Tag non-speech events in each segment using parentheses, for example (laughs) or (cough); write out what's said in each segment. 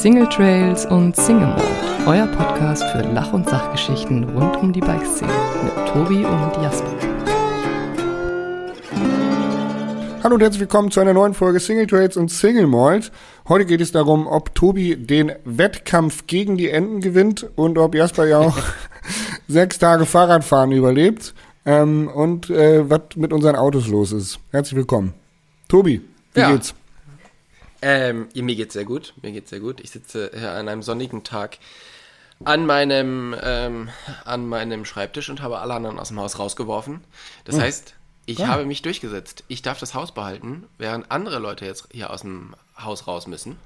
Single Trails und Single Mode, euer Podcast für Lach- und Sachgeschichten rund um die Bikeszene mit Tobi und Jasper. Hallo und herzlich willkommen zu einer neuen Folge Single Trails und Single Malt. Heute geht es darum, ob Tobi den Wettkampf gegen die Enten gewinnt und ob Jasper ja auch (laughs) sechs Tage Fahrradfahren überlebt ähm, und äh, was mit unseren Autos los ist. Herzlich willkommen. Tobi, wie Ja. geht's? Ähm, ja, mir geht's sehr gut. Mir geht's sehr gut. Ich sitze hier an einem sonnigen Tag an meinem, ähm, an meinem Schreibtisch und habe alle anderen aus dem Haus rausgeworfen. Das heißt, ich habe mich durchgesetzt. Ich darf das Haus behalten, während andere Leute jetzt hier aus dem Haus raus müssen.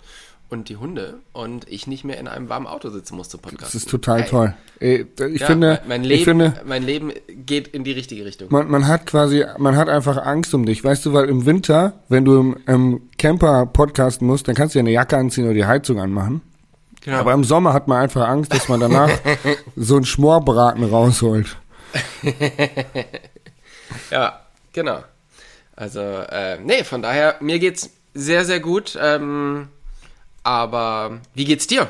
Und die Hunde und ich nicht mehr in einem warmen Auto sitzen muss zum Podcast. Das ist total toll. Ey, ich Ja, finde, mein, mein Leben, ich finde, mein Leben geht in die richtige Richtung. man, man hat quasi, man hat einfach Angst um dich, weißt du, weil im Winter, wenn du im, im Camper podcasten musst, dann kannst du ja eine Jacke anziehen oder die Heizung anmachen. Genau. Aber im Sommer hat man einfach Angst, dass man danach (laughs) so einen Schmorbraten rausholt. (laughs) Ja, genau. Also, äh, nee, von daher, mir geht's sehr, sehr gut. Ähm, aber wie geht's dir?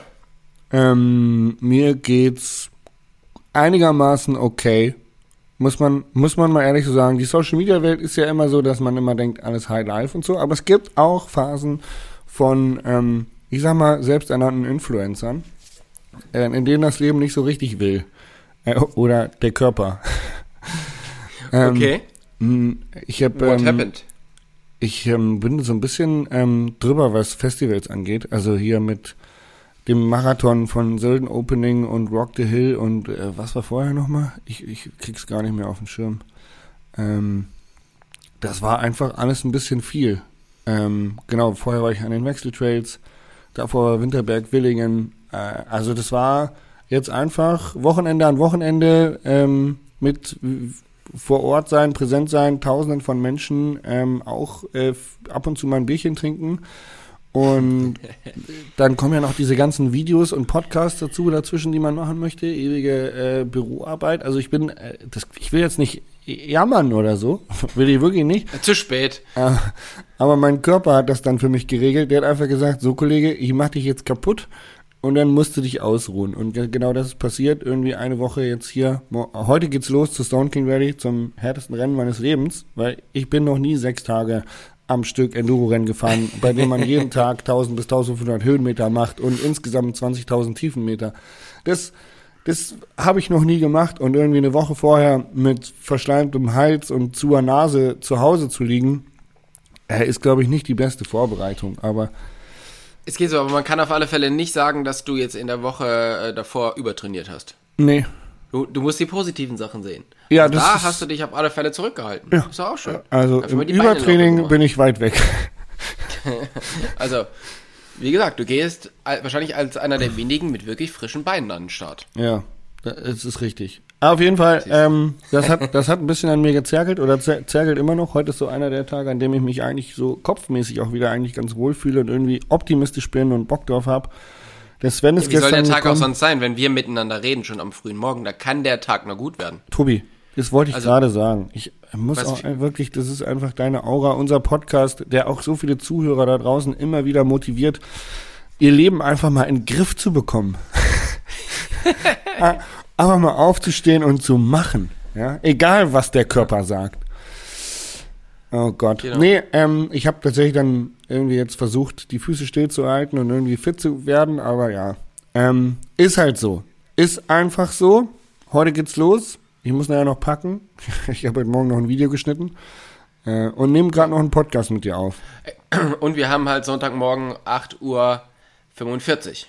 Ähm, mir geht's einigermaßen okay. Muss man, muss man mal ehrlich so sagen. Die Social Media Welt ist ja immer so, dass man immer denkt, alles High Life und so. Aber es gibt auch Phasen von, ähm, ich sag mal, selbsternannten Influencern, äh, in denen das Leben nicht so richtig will. Äh, oder der Körper. (laughs) Ähm, Okay. Ich habe What ähm, happened? Ich ähm, bin so ein bisschen ähm, drüber, was Festivals angeht. Also hier mit dem Marathon von Sölden Opening und Rock the Hill und äh, was war vorher nochmal? Ich, ich krieg's gar nicht mehr auf den Schirm. Ähm, das war einfach alles ein bisschen viel. Ähm, genau, vorher war ich an den Wechseltrails, davor Winterberg, Willingen. Äh, also das war jetzt einfach Wochenende an Wochenende ähm, mit vor Ort sein, präsent sein, tausenden von Menschen, ähm, auch äh, ab und zu mal ein Bierchen trinken. Und (laughs) dann kommen ja noch diese ganzen Videos und Podcasts dazu, dazwischen, die man machen möchte, ewige äh, Büroarbeit. Also ich bin, äh, das, ich will jetzt nicht jammern oder so, (laughs) will ich wirklich nicht. Zu spät. Äh, Aber mein Körper hat das dann für mich geregelt. Der hat einfach gesagt, so Kollege, ich mach dich jetzt kaputt und dann musst du dich ausruhen. Und ge- genau das ist passiert. Irgendwie eine Woche jetzt hier. Heute geht's los zu Stone King Rally, zum härtesten Rennen meines Lebens, weil ich bin noch nie sechs Tage am Stück Enduro-Rennen gefahren, (laughs) bei dem man jeden Tag 1000 bis 1500 Höhenmeter macht und insgesamt 20.000 Tiefenmeter. Das, das habe ich noch nie gemacht und irgendwie eine Woche vorher mit verschleimtem Hals und zuer Nase zu Hause zu liegen, äh, ist, glaube ich, nicht die beste Vorbereitung. Aber Es geht so, aber man kann auf alle Fälle nicht sagen, dass du jetzt in der Woche äh, davor übertrainiert hast. nee, Du, du musst die positiven Sachen sehen. Ja, Und das da ist- hast du dich auf alle Fälle zurückgehalten. Ja. Ist doch auch schön. also im Übertraining bin ich weit weg. (laughs) Also, wie gesagt, du gehst wahrscheinlich als einer der wenigen mit wirklich frischen Beinen an den Start. ja, das ist richtig. Aber auf jeden Fall, ähm, das hat, (laughs) das hat ein bisschen an mir gezerkelt oder zer- zerkelt immer noch. Heute ist so einer der Tage, an dem ich mich eigentlich so kopfmäßig auch wieder eigentlich ganz wohl fühle und irgendwie optimistisch bin und Bock drauf habe. Der Sven ist Wie soll der Tag auch gekommen. sonst sein, wenn wir miteinander reden, schon am frühen Morgen? Da kann der Tag nur gut werden. Tobi, das wollte ich Also- gerade sagen. Ich muss Was auch für- wirklich, das ist einfach deine Aura, unser Podcast, der auch so viele Zuhörer da draußen immer wieder motiviert, ihr Leben einfach mal in den Griff zu bekommen. (laughs) einfach mal aufzustehen und zu machen. Ja? Egal, was der Körper sagt. Oh Gott. Genau. Nee, ähm, ich habe tatsächlich dann irgendwie jetzt versucht, die Füße stillzuhalten und irgendwie fit zu werden, aber ja. Ähm, ist halt so. Ist einfach so. Heute geht's los. Ich muss nachher noch packen. (laughs) Ich habe heute Morgen noch ein Video geschnitten. Äh, und nehme gerade noch einen Podcast mit dir auf. Und wir haben halt Sonntagmorgen 8 Uhr 45.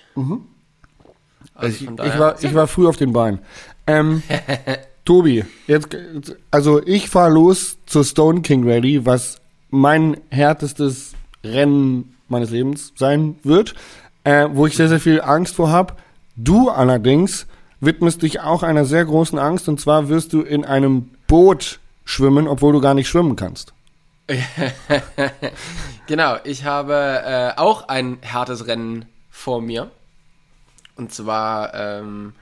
Also Ich, ich, war, ich war früh auf den Beinen. Ähm, (laughs) Tobi, jetzt, also ich fahre los zur Stone King Rally, was mein härtestes Rennen meines Lebens sein wird, äh, wo ich sehr, sehr viel Angst vor habe. Du allerdings widmest dich auch einer sehr großen Angst und zwar wirst du in einem Boot schwimmen, obwohl du gar nicht schwimmen kannst. (laughs) Genau, ich habe äh, auch ein hartes Rennen vor mir. Und zwar, ähm,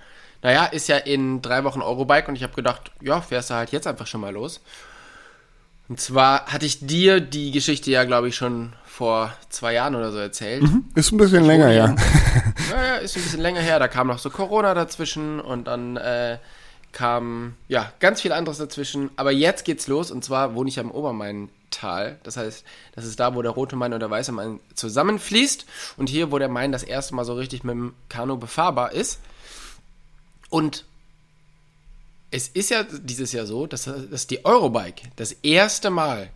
naja, ist ja in drei Wochen Eurobike und ich habe gedacht, ja, fährst du halt jetzt einfach schon mal los. Und zwar hatte ich dir die Geschichte ja, glaube ich, schon vor zwei Jahren oder so erzählt. Ist ein bisschen länger, ja. Naja, (laughs) ist ein bisschen länger her. Da kam noch so Corona dazwischen und dann äh, kam ja ganz viel anderes dazwischen. Aber jetzt geht's los und zwar wohne ich am Obermain-Tal. Das heißt, das ist da, wo der Rote Main und der Weiße Main zusammenfließt und hier, wo der Main das erste Mal so richtig mit dem Kanu befahrbar ist. Und es ist ja dieses Jahr so, dass, dass die Eurobike das erste Mal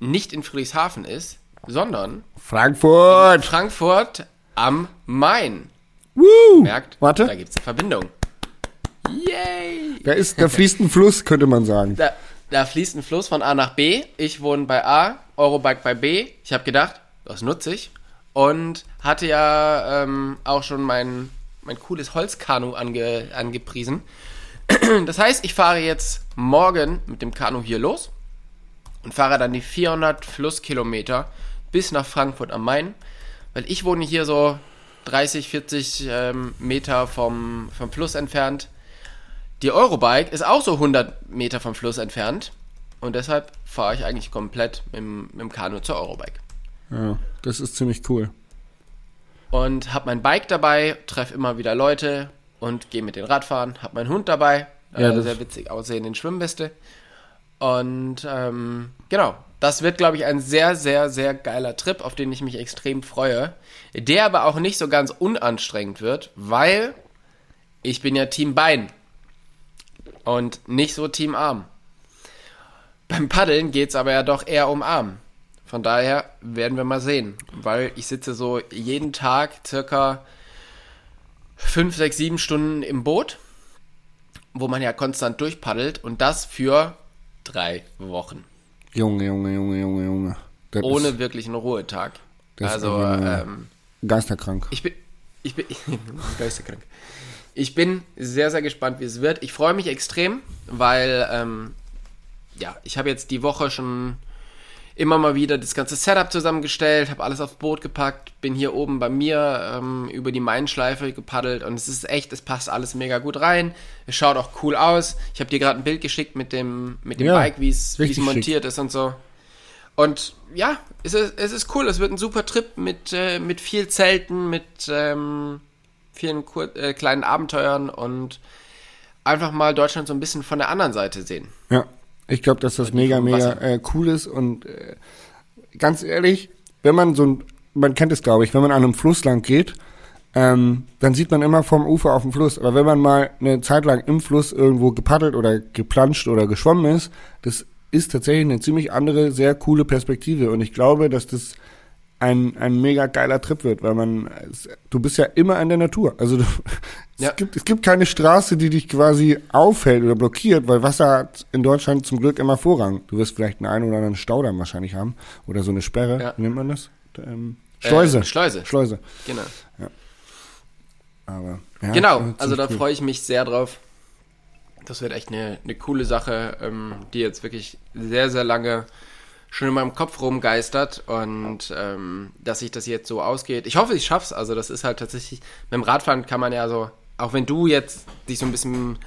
nicht in Friedrichshafen ist, sondern Frankfurt! Frankfurt am Main. Woo! Merkt, Warte. da gibt's eine Verbindung. Yay! Da, ist, da fließt ein Fluss, könnte man sagen. Da, da fließt ein Fluss von A nach B. Ich wohne bei A, Eurobike bei B. Ich habe gedacht, das nutze ich. Und hatte ja ähm, auch schon mein, mein cooles Holzkanu ange, angepriesen. (clears throat) Das heißt, ich fahre jetzt morgen mit dem Kanu hier los und fahre dann die 400 Flusskilometer bis nach Frankfurt am Main, weil ich wohne hier so 30, 40 ähm, Meter vom, vom Fluss entfernt. Die Eurobike ist auch so 100 Meter vom Fluss entfernt und deshalb fahre ich eigentlich komplett mit, dem- mit dem Kanu zur Eurobike. Ja, das ist ziemlich cool. Und habe mein Bike dabei, treffe immer wieder Leute und gehe mit den Radfahren. Habe meinen Hund dabei, Ja, äh, sehr witzig aussehenden Schwimmweste. Und ähm, genau, das wird, glaube ich, ein sehr, sehr, sehr geiler Trip, auf den ich mich extrem freue. Der aber auch nicht so ganz unanstrengend wird, weil ich bin ja Team Bein und nicht so Team Arm. Beim Paddeln geht es aber ja doch eher um Arm. Von daher werden wir mal sehen, weil ich sitze so jeden Tag circa 5, 6, 7 Stunden im Boot, wo man ja konstant durchpaddelt und das für drei Wochen. Junge, Junge, Junge, Junge, Junge. Das Ohne ist wirklich einen Ruhetag. Also, ähm, geisterkrank. ich bin, ich bin, (laughs) geisterkrank. Ich bin sehr, sehr gespannt, wie es wird. Ich freue mich extrem, weil, ähm, ja, ich habe jetzt die Woche schon immer mal wieder das ganze Setup zusammengestellt, habe alles aufs Boot gepackt, bin hier oben bei mir ähm, über die Mainschleife gepaddelt und es ist echt, es passt alles mega gut rein. Es schaut auch cool aus. Ich habe dir gerade ein Bild geschickt mit dem, mit dem Ja, Bike, wie es montiert ist und so. Und ja, es ist, es ist cool. Es wird ein super Trip mit, äh, mit viel Zelten, mit ähm, vielen kur äh, kleinen Abenteuern und einfach mal Deutschland so ein bisschen von der anderen Seite sehen. Ja, ich glaube, dass das mega, vom mega Wasser. äh, cool ist und äh, ganz ehrlich, wenn man so ein, man kennt es glaube ich, wenn man an einem Fluss lang geht, ähm, dann sieht man immer vom Ufer auf dem Fluss. Aber wenn man mal eine Zeit lang im Fluss irgendwo gepaddelt oder geplanscht oder geschwommen ist, das ist tatsächlich eine ziemlich andere, sehr coole Perspektive. Und ich glaube, dass das ein, ein mega geiler Trip wird, weil man, du bist ja immer in der Natur. Also du, (laughs) Ja. es, gibt, es gibt keine Straße, die dich quasi aufhält oder blockiert, weil Wasser hat in Deutschland zum Glück immer Vorrang. Du wirst vielleicht einen einen oder anderen Staudamm wahrscheinlich haben oder so eine Sperre. Ja. Nennt man das? Ähm, Schleuse. Äh, Schleuse. Schleuse. Genau. Aber, ja, genau, ziemlich also da cool. freue ich mich sehr drauf. Das wird echt eine, eine coole Sache, ähm, die jetzt wirklich sehr, sehr lange schon in meinem Kopf rumgeistert und ähm, dass sich das jetzt so ausgeht. Ich hoffe, ich schaff's. Also das ist halt tatsächlich, mit dem Radfahren kann man ja so, auch wenn du jetzt dich so ein bisschen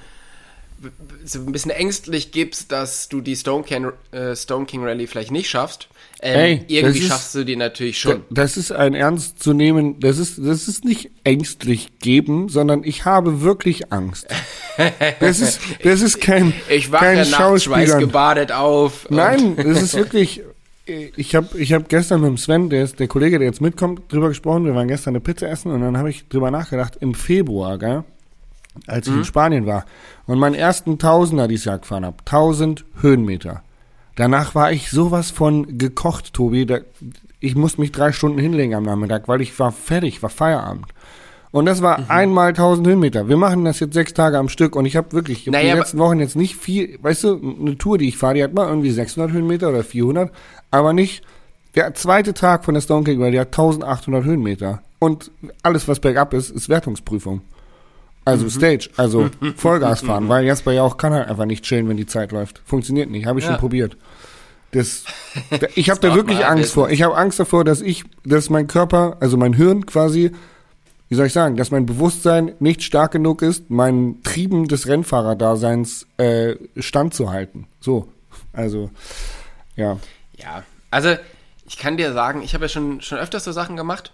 so ein bisschen ängstlich gibst, dass du die Stone King, äh, Stone King Rally vielleicht nicht schaffst, ähm, Ey, irgendwie ist- schaffst du die natürlich schon. Das ist ein ernst zu nehmen, das ist, das ist nicht ängstlich geben, sondern ich habe wirklich Angst. (laughs) Das ist, das ist kein, Ich wache kein nachts schweißgebadet auf. Nein, das ist wirklich. Ich habe ich hab gestern mit dem Sven, der ist der Kollege, der jetzt mitkommt, drüber gesprochen. Wir waren gestern eine Pizza essen und dann habe ich drüber nachgedacht, im Februar, gell, als ich Mhm. in Spanien war und meinen ersten Tausender dieses Jahr gefahren habe. 1000 Höhenmeter. Danach war ich sowas von gekocht, Tobi. Da, ich musste mich drei Stunden hinlegen am Nachmittag, weil ich war fertig, war Feierabend. Und das war Mhm. einmal 1000 Höhenmeter. Wir machen das jetzt sechs Tage am Stück und ich habe wirklich ich hab Naja, die letzten Wochen jetzt nicht viel, weißt du, eine Tour, die ich fahre, die hat mal irgendwie 600 Höhenmeter oder 400, aber nicht, der zweite Tag von der Stone King Rally hat 1800 Höhenmeter. Und alles, was bergab ist, ist Wertungsprüfung. Also Stage, also (laughs) Vollgas fahren, weil Jasper ja auch kann halt einfach nicht chillen, wenn die Zeit läuft. Funktioniert nicht, habe ich Ja. schon probiert. Das, (laughs) da- ich habe da wirklich Angst vor. Ich habe Angst davor, dass ich, dass mein Körper, also mein Hirn quasi, wie soll ich sagen, dass mein Bewusstsein nicht stark genug ist, meinen Trieben des Rennfahrerdaseins äh, standzuhalten. So, also ja, Ja, also Ich kann dir sagen, ich habe ja schon, schon öfters so Sachen gemacht,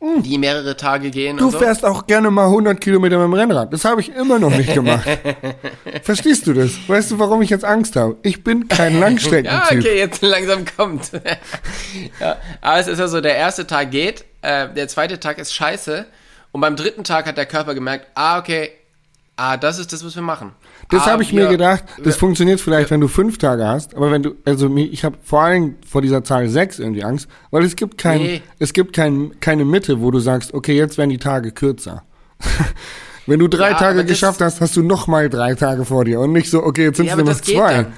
die mehrere Tage gehen Du und so. fährst auch gerne mal 100 Kilometer mit dem Rennrad. Das habe ich immer noch nicht gemacht. (laughs) Verstehst du das? Weißt du, warum ich jetzt Angst habe? Ich bin kein (laughs) Ja, Langstreckentyp. okay, jetzt langsam kommt. (laughs) ja, aber es ist ja so, der erste Tag geht, äh, der zweite Tag ist scheiße und beim dritten Tag hat der Körper gemerkt, ah, okay, ah, das ist das, was wir machen. Das ah, habe ich wir- mir gedacht, das funktioniert vielleicht, wenn du fünf Tage hast, aber wenn du, also ich habe vor allem vor dieser Zahl sechs irgendwie Angst, weil es gibt kein, Nee. es gibt kein, keine Mitte, wo du sagst, okay, jetzt werden die Tage kürzer. (laughs) wenn du drei Ja, Tage geschafft hast, hast du noch mal drei Tage vor dir und nicht so, okay, jetzt sind es nur noch zwei. dann.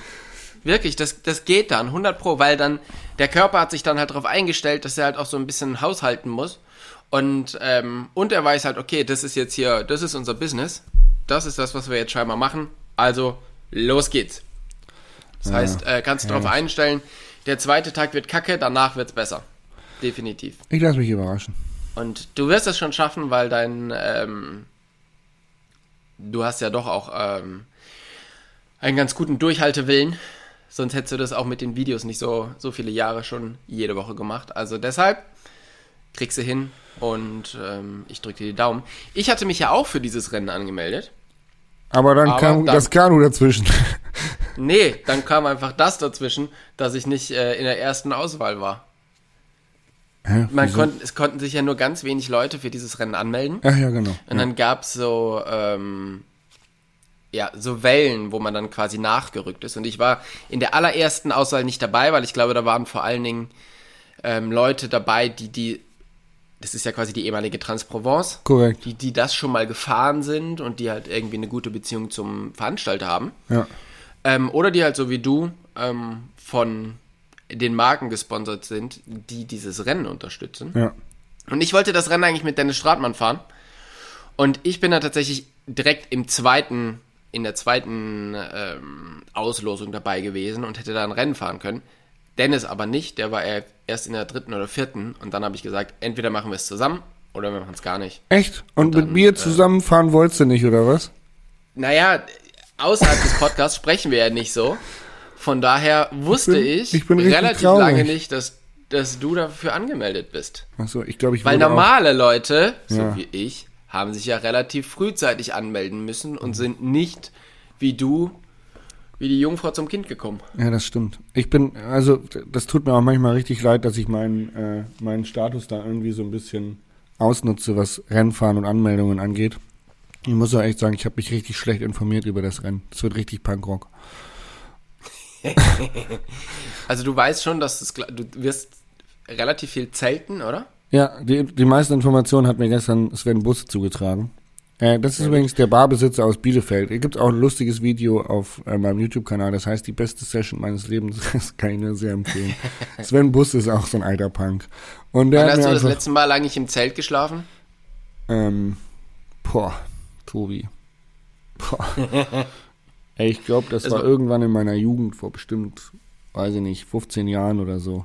Wirklich, das, das geht dann, 100 pro, weil dann der Körper hat sich dann halt darauf eingestellt, dass er halt auch so ein bisschen haushalten muss. Und, ähm, und er weiß halt, okay, das ist jetzt hier, das ist unser Business. Das ist das, was wir jetzt scheinbar machen. Also, los geht's. Das heißt, äh, kannst du darauf einstellen, der zweite Tag wird kacke, danach wird's besser. Definitiv. Ich lasse mich überraschen. Und du wirst es schon schaffen, weil dein, ähm, du hast ja doch auch ähm, einen ganz guten Durchhaltewillen. Sonst hättest du das auch mit den Videos nicht so, so viele Jahre schon jede Woche gemacht. Also deshalb kriegst du hin und ähm, ich drücke dir die Daumen. Ich hatte mich ja auch für dieses Rennen angemeldet. Aber dann Aber kam dann- das Kanu dazwischen. (laughs) (laughs) Nee, dann kam einfach das dazwischen, dass ich nicht äh, in der ersten Auswahl war. Hä? Man konnte, es konnten sich ja nur ganz wenig Leute für dieses Rennen anmelden. Ach ja, genau. Und dann gab's so, ähm, ja, so Wellen, wo man dann quasi nachgerückt ist. Und ich war in der allerersten Auswahl nicht dabei, weil ich glaube, da waren vor allen Dingen ähm, Leute dabei, die, die, das ist ja quasi die ehemalige Transprovence, Korrekt. die, die das schon mal gefahren sind und die halt irgendwie eine gute Beziehung zum Veranstalter haben. Ja. Ähm, oder die halt so wie du ähm, von den Marken gesponsert sind, die dieses Rennen unterstützen. Ja. Und ich wollte das Rennen eigentlich mit Dennis Stratmann fahren. Und ich bin da tatsächlich direkt im zweiten, in der zweiten ähm, Auslosung dabei gewesen und hätte da ein Rennen fahren können. Dennis aber nicht, der war er- erst in der dritten oder vierten. Und dann habe ich gesagt, entweder machen wir es zusammen oder wir machen es gar nicht. Echt? Und, mit dann, mir äh, zusammenfahren wolltest du nicht, oder was? Naja, außerhalb des Podcasts sprechen wir ja nicht so. Von daher wusste bin- ich, ich bin relativ traurig. lange nicht, dass, dass du dafür angemeldet bist. Achso, ich glaube, ich Weil wurde auch- normale Leute, so Ja. wie ich, haben sich ja relativ frühzeitig anmelden müssen und sind nicht wie du, wie die Jungfrau zum Kind gekommen. Ja, das stimmt. Ich bin, also, das tut mir auch manchmal richtig leid, dass ich meinen, äh, meinen Status da irgendwie so ein bisschen ausnutze, was Rennfahren und Anmeldungen angeht. Ich muss auch echt sagen, ich habe mich richtig schlecht informiert über das Rennen. Es wird richtig Punkrock. (laughs) Also du weißt schon, dass es, du wirst relativ viel zelten, oder? Ja, die, die meisten Informationen hat mir gestern Sven Bus zugetragen. Äh, das ist übrigens der Barbesitzer aus Bielefeld. Hier gibt auch ein lustiges Video auf äh, meinem YouTube-Kanal. Das heißt, die beste Session meines Lebens. (laughs) Das kann ich nur sehr empfehlen. (laughs) Sven Bus ist auch so ein alter Punk. Und der Wann hast du das letzte Mal eigentlich im Zelt geschlafen? ähm, boah, Tobi. Boah. (laughs) Ey, ich glaube, das Es war war- irgendwann in meiner Jugend vor bestimmt, weiß ich nicht, 15 Jahren oder so.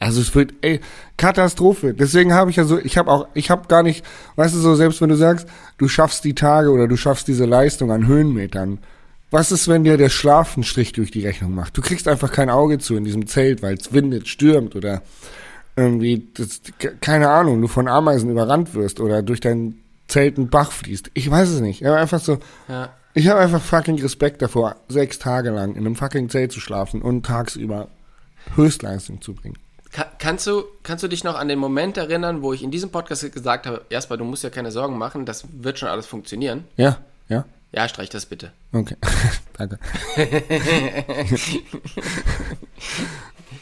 Also es wird, ey, Katastrophe. Deswegen habe ich ja so, ich habe auch, ich habe gar nicht, weißt du so, selbst wenn du sagst, du schaffst die Tage oder du schaffst diese Leistung an Höhenmetern, was ist, wenn dir der Schlaf einen Strich durch die Rechnung macht? Du kriegst einfach kein Auge zu in diesem Zelt, weil es windet, stürmt oder irgendwie, das, keine Ahnung, du von Ameisen überrannt wirst oder durch dein Zelt ein Bach fließt. Ich weiß es nicht. Aber einfach so, Ja. ich habe einfach fucking Respekt davor, sechs Tage lang in einem fucking Zelt zu schlafen und tagsüber Höchstleistung zu bringen. Ka kannst, du, kannst du dich noch an den Moment erinnern, wo ich in diesem Podcast gesagt habe, erstmal, du musst ja keine Sorgen machen, das wird schon alles funktionieren? Ja, ja, Ja, streich das bitte. okay, (laughs) danke. (laughs)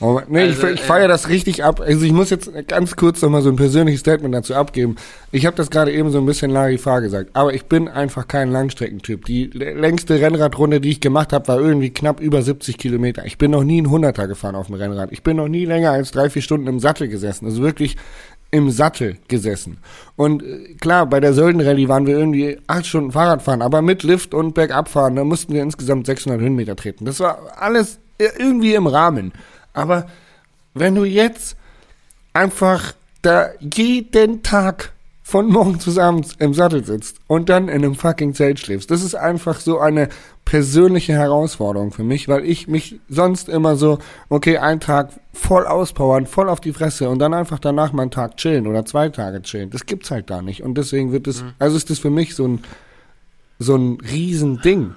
Oh, nee, Also, ich, ich äh, feiere das richtig ab. Also ich muss jetzt ganz kurz noch mal so ein persönliches Statement dazu abgeben. Ich habe das gerade eben so ein bisschen Larifar gesagt, aber ich bin einfach kein Langstreckentyp. Die längste Rennradrunde, die ich gemacht habe, war irgendwie knapp über 70 Kilometer. Ich bin noch nie ein Hunderter gefahren auf dem Rennrad. Ich bin noch nie länger als drei, vier Stunden im Sattel gesessen. Also wirklich im Sattel gesessen. Und äh, klar, bei der Sölden-Rallye waren wir irgendwie acht Stunden Fahrrad fahren, aber mit Lift und Bergabfahren, da mussten wir insgesamt 600 Höhenmeter treten. Das war alles äh, irgendwie im Rahmen. Aber wenn du jetzt einfach da jeden Tag von morgens bis abends im Sattel sitzt und dann in einem fucking Zelt schläfst. Das ist einfach so eine persönliche Herausforderung für mich, weil ich mich sonst immer so, okay, einen Tag voll auspowern, voll auf die Fresse und dann einfach danach mal einen Tag chillen oder zwei Tage chillen. Das gibt's halt da nicht. Und deswegen wird es, also ist das für mich so ein, so ein Riesending.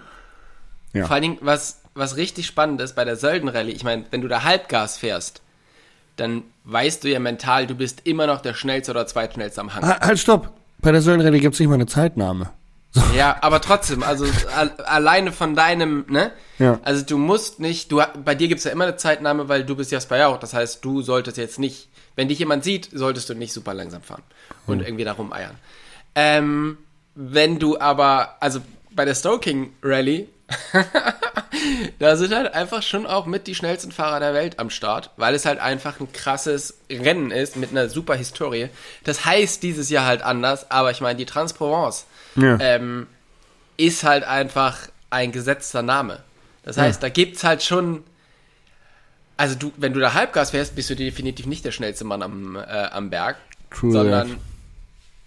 Ja. Vor allen Dingen, was, was richtig spannend ist bei der Söldenrallye, ich meine, wenn du da Halbgas fährst, dann weißt du ja mental, du bist immer noch der schnellste oder zweitschnellste am Hang. Ha- Halt, stopp! Bei der Säulenrallye gibt's nicht mal eine Zeitnahme. Ja, aber trotzdem, also al alleine von deinem, ne? Ja. Also du musst nicht, du bei dir gibt's ja immer eine Zeitnahme, weil du bist Jasper Jauch. Das heißt, du solltest jetzt nicht, wenn dich jemand sieht, solltest du nicht super langsam fahren und irgendwie da rumeiern. Ähm, wenn du aber, also bei der Stoking Rally, (laughs) da sind halt einfach schon auch mit die schnellsten Fahrer der Welt am Start, weil es halt einfach ein krasses Rennen ist mit einer super Historie. Das heißt dieses Jahr halt anders, aber ich meine, die Transprovence Ja. ähm, ist halt einfach ein gesetzter Name. Das heißt, da gibt's halt schon. Also du, wenn du da Halbgas fährst, bist du definitiv nicht der schnellste Mann am, äh, am Berg. True sondern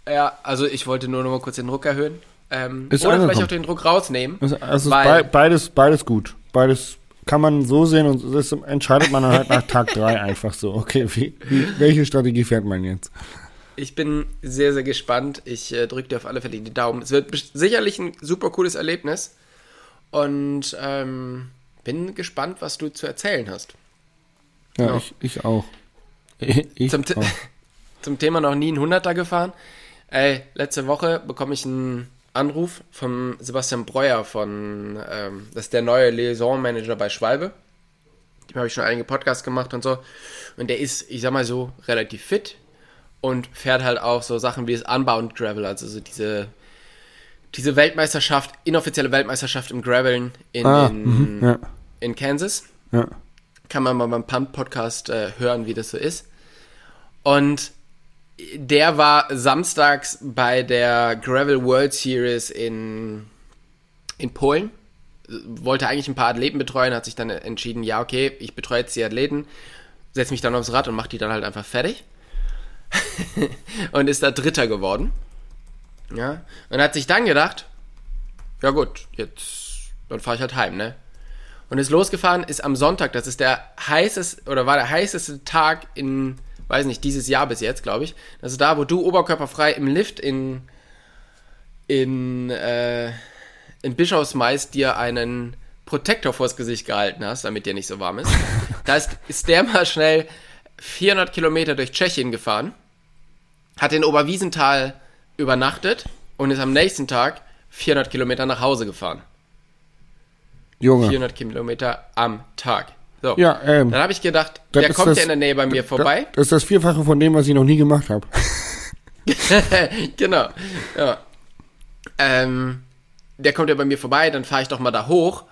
ja, also ich wollte nur noch mal kurz den Druck erhöhen. Ähm, Ist oder vielleicht angekommen. auch den Druck rausnehmen. Also, also weil, bei, beides, beides gut. Beides kann man so sehen und das entscheidet man dann halt nach Tag (laughs) drei einfach so. Okay, wie, wie, welche Strategie fährt man jetzt? Ich bin sehr, sehr gespannt. Ich äh, drücke dir auf alle Fälle die Daumen. Es wird sicherlich ein super cooles Erlebnis. Und ähm, bin gespannt, was du zu erzählen hast. Ja, Ja. Ich, ich auch. Ich, (laughs) ich Zum, auch. (laughs) zum Thema noch nie ein Hunderter gefahren. Ey, letzte Woche bekomme ich einen Anruf von Sebastian Breuer von, ähm, das ist der neue Liaison-Manager bei Schwalbe. Dem habe ich schon einige Podcasts gemacht und so. Und der ist, ich sag mal so, relativ fit und fährt halt auch so Sachen wie das Unbound Gravel, also so diese, diese Weltmeisterschaft, inoffizielle Weltmeisterschaft im Graveln in, Ah, in, mhm, ja, in Kansas ja. kann man mal beim Pump-Podcast äh, hören, wie das so ist. Und der war samstags bei der Gravel World Series in, in Polen. Wollte eigentlich ein paar Athleten betreuen, hat sich dann entschieden, ja, okay, ich betreue jetzt die Athleten, setze mich dann aufs Rad und mache die dann halt einfach fertig. (laughs) und ist da Dritter geworden. Ja. Und hat sich dann gedacht, ja gut, jetzt, dann fahre ich halt heim, ne? Und ist losgefahren, ist am Sonntag, das ist der heißeste, oder war der heißeste Tag in, weiß nicht, dieses Jahr bis jetzt, glaube ich. Das ist da, wo du oberkörperfrei im Lift in, in, äh, in Bischofsmais dir einen Protektor vors Gesicht gehalten hast, damit dir nicht so warm ist. (laughs) da ist, ist der mal schnell 400 Kilometer durch Tschechien gefahren, hat in Oberwiesenthal übernachtet und ist am nächsten Tag 400 Kilometer nach Hause gefahren. Junge. 400 Kilometer am Tag. So. Ja, ähm, Dann habe ich gedacht, der kommt das- ja in der Nähe bei mir vorbei. Das ist das Vierfache von dem, was ich noch nie gemacht habe. (laughs) genau. Ja. Ähm, der kommt ja bei mir vorbei, dann fahre ich doch mal da hoch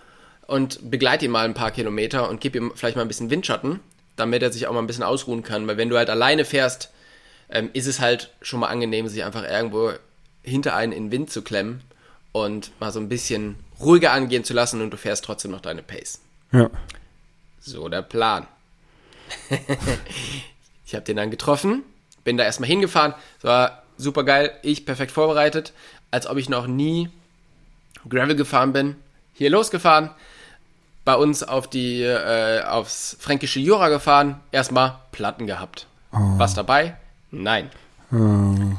und begleite ihn mal ein paar Kilometer und gebe ihm vielleicht mal ein bisschen Windschatten, damit er sich auch mal ein bisschen ausruhen kann. Weil wenn du halt alleine fährst, ähm, ist es halt schon mal angenehm, sich einfach irgendwo hinter einen in den Wind zu klemmen und mal so ein bisschen ruhiger angehen zu lassen und du fährst trotzdem noch deine Pace. Ja. So der Plan. (laughs) ich habe den dann getroffen, bin da erstmal hingefahren, es war super geil, ich perfekt vorbereitet, als ob ich noch nie Gravel gefahren bin. Hier losgefahren, bei uns auf die äh, aufs fränkische Jura gefahren, erstmal Platten gehabt. Was dabei? Nein.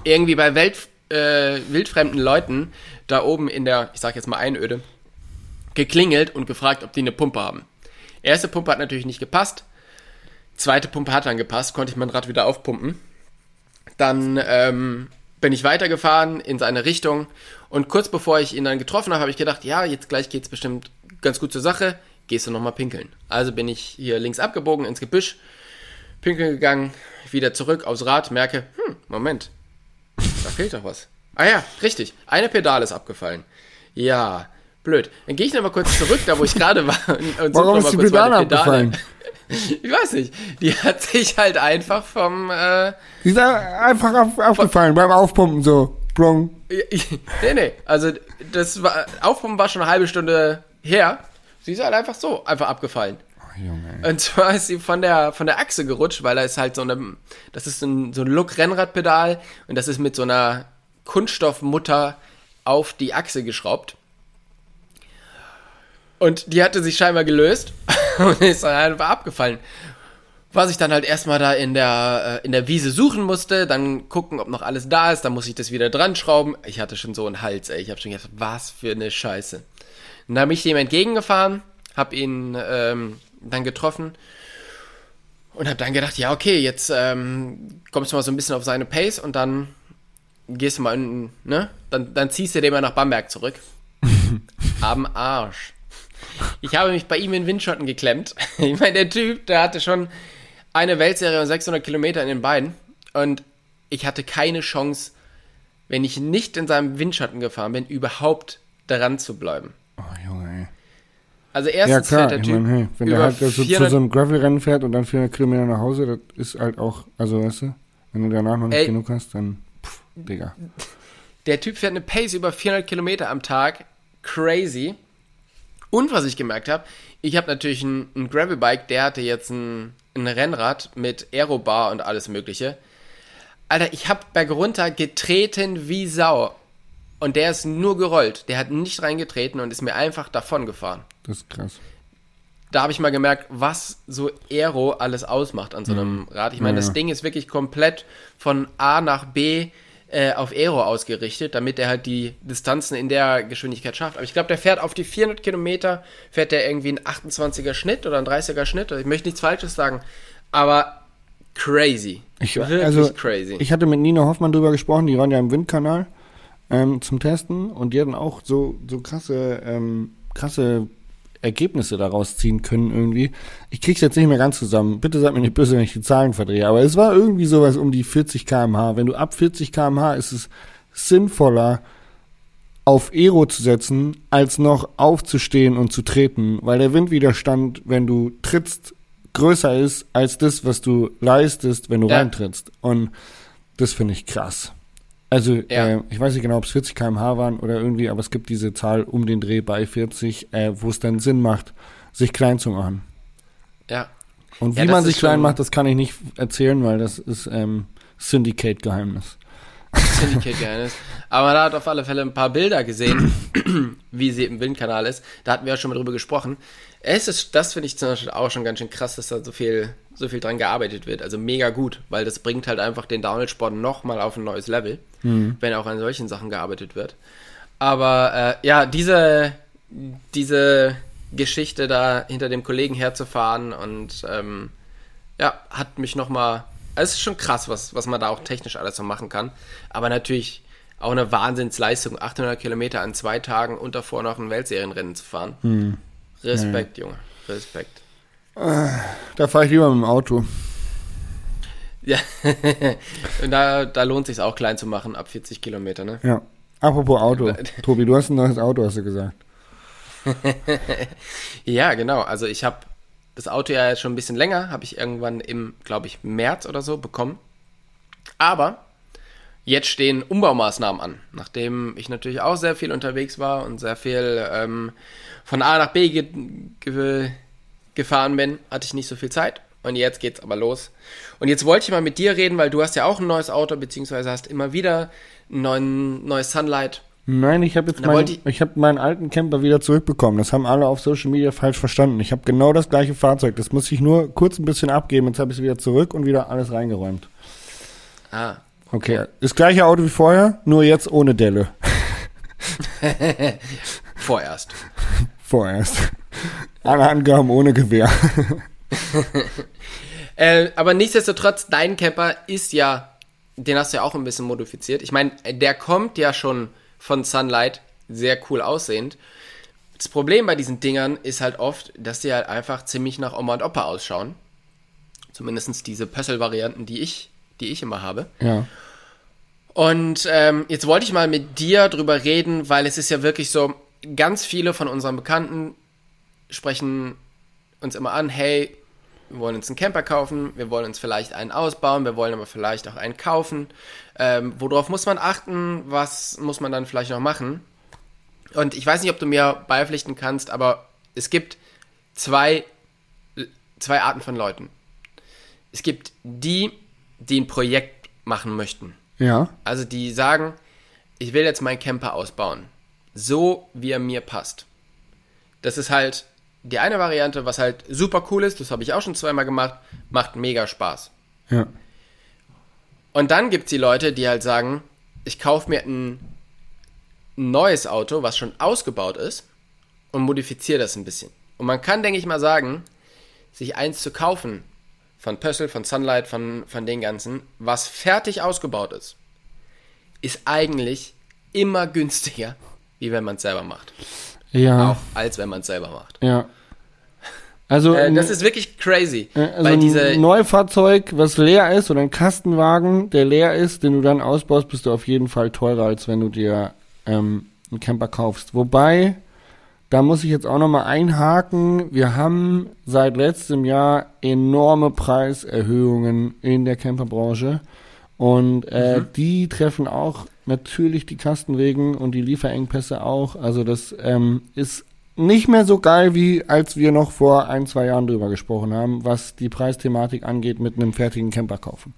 Irgendwie bei Welt, äh, wildfremden Leuten da oben in der, ich sag jetzt mal Einöde, geklingelt und gefragt, ob die eine Pumpe haben. Erste Pumpe hat natürlich nicht gepasst. Zweite Pumpe hat dann gepasst, konnte ich mein Rad wieder aufpumpen. Dann ähm, bin ich weitergefahren in seine Richtung und kurz bevor ich ihn dann getroffen habe, habe ich gedacht, ja, jetzt gleich geht's bestimmt ganz gut zur Sache, gehst du nochmal pinkeln. Also bin ich hier links abgebogen ins Gebüsch, pinkeln gegangen, wieder zurück aufs Rad, merke, hm, Moment, da fehlt doch was. Ah ja, richtig, eine Pedale ist abgefallen. Ja, blöd. Dann gehe ich nochmal kurz zurück, da wo ich gerade war. Und, Warum ist die Pedale abgefallen? (laughs) Ich weiß nicht. Die hat sich halt einfach vom. Äh, Die ist einfach auf, aufgefallen beim Aufpumpen so. Blong. nee, nee. Also das war. Aufpumpen war schon eine halbe Stunde her. Sie ist halt einfach so, einfach abgefallen. Junge. Und zwar ist sie von der, von der Achse gerutscht, weil da ist halt so eine, das ist so ein, so ein Look-Rennradpedal und das ist mit so einer Kunststoffmutter auf die Achse geschraubt. Und die hatte sich scheinbar gelöst (laughs) und ist dann einfach abgefallen. Was ich dann halt erstmal da in der, äh, in der Wiese suchen musste, dann gucken, ob noch alles da ist, dann muss ich das wieder dran schrauben. Ich hatte schon so einen Hals, ey. Ich habe schon gedacht, was für eine Scheiße. Und da bin ich dem entgegengefahren, hab ihn ähm, dann getroffen und hab dann gedacht, ja, okay, jetzt ähm, kommst du mal so ein bisschen auf seine Pace und dann gehst du mal in, ne? Dann, dann ziehst du den mal nach Bamberg zurück. (laughs) Am Arsch. Ich habe mich bei ihm in Windschotten geklemmt. (laughs) Ich meine, der Typ, der hatte schon eine Weltserie und 600 Kilometer in den Beinen. Und ich hatte keine Chance, wenn ich nicht in seinem Windschatten gefahren bin, überhaupt daran zu bleiben. Oh, Junge, ey. Also Ja, erstens klar, fährt der ich Typ meine, hey, wenn der halt so zu 400 so einem Gravel-Rennen fährt und dann 400 Kilometer nach Hause, das ist halt auch, also weißt du, wenn du danach noch nicht Ey. genug hast, dann, pff, Digga. Der Typ fährt eine Pace über 400 Kilometer am Tag. Crazy. Und was ich gemerkt habe, ich habe natürlich ein, ein Gravelbike, der hatte jetzt ein, ein Rennrad mit Aerobar und alles mögliche. Alter, ich habe berg runter getreten wie Sau. Und der ist nur gerollt. Der hat nicht reingetreten und ist mir einfach davon gefahren. Das ist krass. Da habe ich mal gemerkt, was so Aero alles ausmacht an so einem Rad. Ich meine, Ja, das. Ding ist wirklich komplett von A nach B äh, auf Aero ausgerichtet, damit er halt die Distanzen in der Geschwindigkeit schafft. Aber ich glaube, der fährt auf die 400 Kilometer, fährt der irgendwie einen 28er Schnitt oder einen 30er Schnitt. Ich möchte nichts Falsches sagen, aber crazy. Ich, Wirklich also, crazy. Ich hatte mit Nina Hoffmann drüber gesprochen, die waren ja im Windkanal ähm, zum Testen und die hatten auch so, so krasse, ähm, krasse Ergebnisse daraus ziehen können irgendwie. Ich krieg's jetzt nicht mehr ganz zusammen. Bitte seid mir nicht böse, wenn ich die Zahlen verdrehe, aber es war irgendwie sowas um die 40 km/h. Wenn du ab 40 km/h ist es sinnvoller, auf Aero zu setzen, als noch aufzustehen und zu treten, weil der Windwiderstand, wenn du trittst, größer ist als das, was du leistest, wenn du Ja. reintrittst. Und das finde ich krass. Also, Ja. äh, ich weiß nicht genau, ob es 40 km/h waren oder irgendwie, aber es gibt diese Zahl um den Dreh bei 40, äh, wo es dann Sinn macht, sich klein zu machen. ja. Und Ja, wie das man sich klein macht, das kann ich nicht erzählen, weil das ist ähm, Syndicate-Geheimnis. Syndicate-Geheimnis. Aber man hat auf alle Fälle ein paar Bilder gesehen, (clears throat) wie sie im Windkanal ist. Da hatten wir ja schon mal drüber gesprochen. Es ist, das finde ich zum Beispiel auch schon ganz schön krass, dass da so viel, so viel dran gearbeitet wird. Also mega gut, weil das bringt halt einfach den Downhill-Sport nochmal auf ein neues Level, wenn auch an solchen Sachen gearbeitet wird. Aber äh, ja, diese, diese Geschichte da hinter dem Kollegen herzufahren und ähm, ja, hat mich nochmal. Es ist schon krass, was, was man da auch technisch alles so machen kann. Aber natürlich auch eine Wahnsinnsleistung, 800 Kilometer an zwei Tagen und davor noch ein Weltserienrennen zu fahren. Respekt, Junge. Respekt. Da fahre ich lieber mit dem Auto. Ja. (laughs) und da, da lohnt sich auch klein zu machen, ab 40 Kilometer, ne? Ja. Apropos Auto. (laughs) Tobi, du hast ein neues Auto, hast du gesagt. (laughs) Ja, genau. Also ich habe das Auto ja jetzt schon ein bisschen länger, habe ich irgendwann im, glaube ich, März oder so bekommen. Aber jetzt stehen Umbaumaßnahmen an, nachdem ich natürlich auch sehr viel unterwegs war und sehr viel ähm, von A nach B ge ge gefahren bin, hatte ich nicht so viel Zeit. Und jetzt geht's aber los. Und jetzt wollte ich mal mit dir reden, weil du hast ja auch ein neues Auto, beziehungsweise hast immer wieder ein neuen, neues Sunlight. Nein, ich habe jetzt meinen, ich, ich- habe meinen alten Camper wieder zurückbekommen. Das haben alle auf Social Media falsch verstanden. Ich habe genau das gleiche Fahrzeug. Das muss ich nur kurz ein bisschen abgeben. Jetzt habe ich es wieder zurück und wieder alles reingeräumt. Ah, Okay, das gleiche Auto wie vorher, nur jetzt ohne Delle. (laughs) vorerst. (laughs) Vorerst. Alle Angaben ohne Gewehr. (laughs) Äh, aber nichtsdestotrotz, dein Camper ist ja, den hast du ja auch ein bisschen modifiziert. Ich meine, der kommt ja schon von Sunlight sehr cool aussehend. Das Problem bei diesen Dingern ist halt oft, dass die halt einfach ziemlich nach Oma und Opa ausschauen. Zumindest diese Pössl-Varianten, die ich, die ich immer habe. Ja. Und ähm, jetzt wollte ich mal mit dir drüber reden, weil es ist ja wirklich so, ganz viele von unseren Bekannten sprechen uns immer an, hey, wir wollen uns einen Camper kaufen, wir wollen uns vielleicht einen ausbauen, wir wollen aber vielleicht auch einen kaufen. Ähm, worauf muss man achten? Was muss man dann vielleicht noch machen? Und ich weiß nicht, ob du mir beipflichten kannst, aber es gibt zwei, zwei Arten von Leuten. Es gibt die, die ein Projekt machen möchten. Ja. Also die sagen, ich will jetzt meinen Camper ausbauen. So, wie er mir passt. Das ist halt die eine Variante, was halt super cool ist, das habe ich auch schon zweimal gemacht, macht mega Spaß. Ja. Und dann gibt es die Leute, die halt sagen, ich kaufe mir ein neues Auto, was schon ausgebaut ist, und modifiziere das ein bisschen. Und man kann, denke ich mal, sagen, sich eins zu kaufen, von Pössl, von Sunlight, von, von den ganzen, was fertig ausgebaut ist, ist eigentlich immer günstiger, wie wenn man es selber macht. Ja. Auch als wenn man es selber macht. Ja. Also, Äh, das ist wirklich crazy. äh, also weil diese, ein Neufahrzeug, was leer ist, oder ein Kastenwagen, der leer ist, den du dann ausbaust, bist du auf jeden Fall teurer, als wenn du dir ähm, einen Camper kaufst. Wobei, da muss ich jetzt auch nochmal einhaken. Wir haben seit letztem Jahr enorme Preiserhöhungen in der Camperbranche. Und äh, Mhm. die treffen auch natürlich die Kastenwegen und die Lieferengpässe auch. Also das ähm, ist nicht mehr so geil, wie als wir noch vor ein, zwei Jahren drüber gesprochen haben, was die Preisthematik angeht mit einem fertigen Camper kaufen.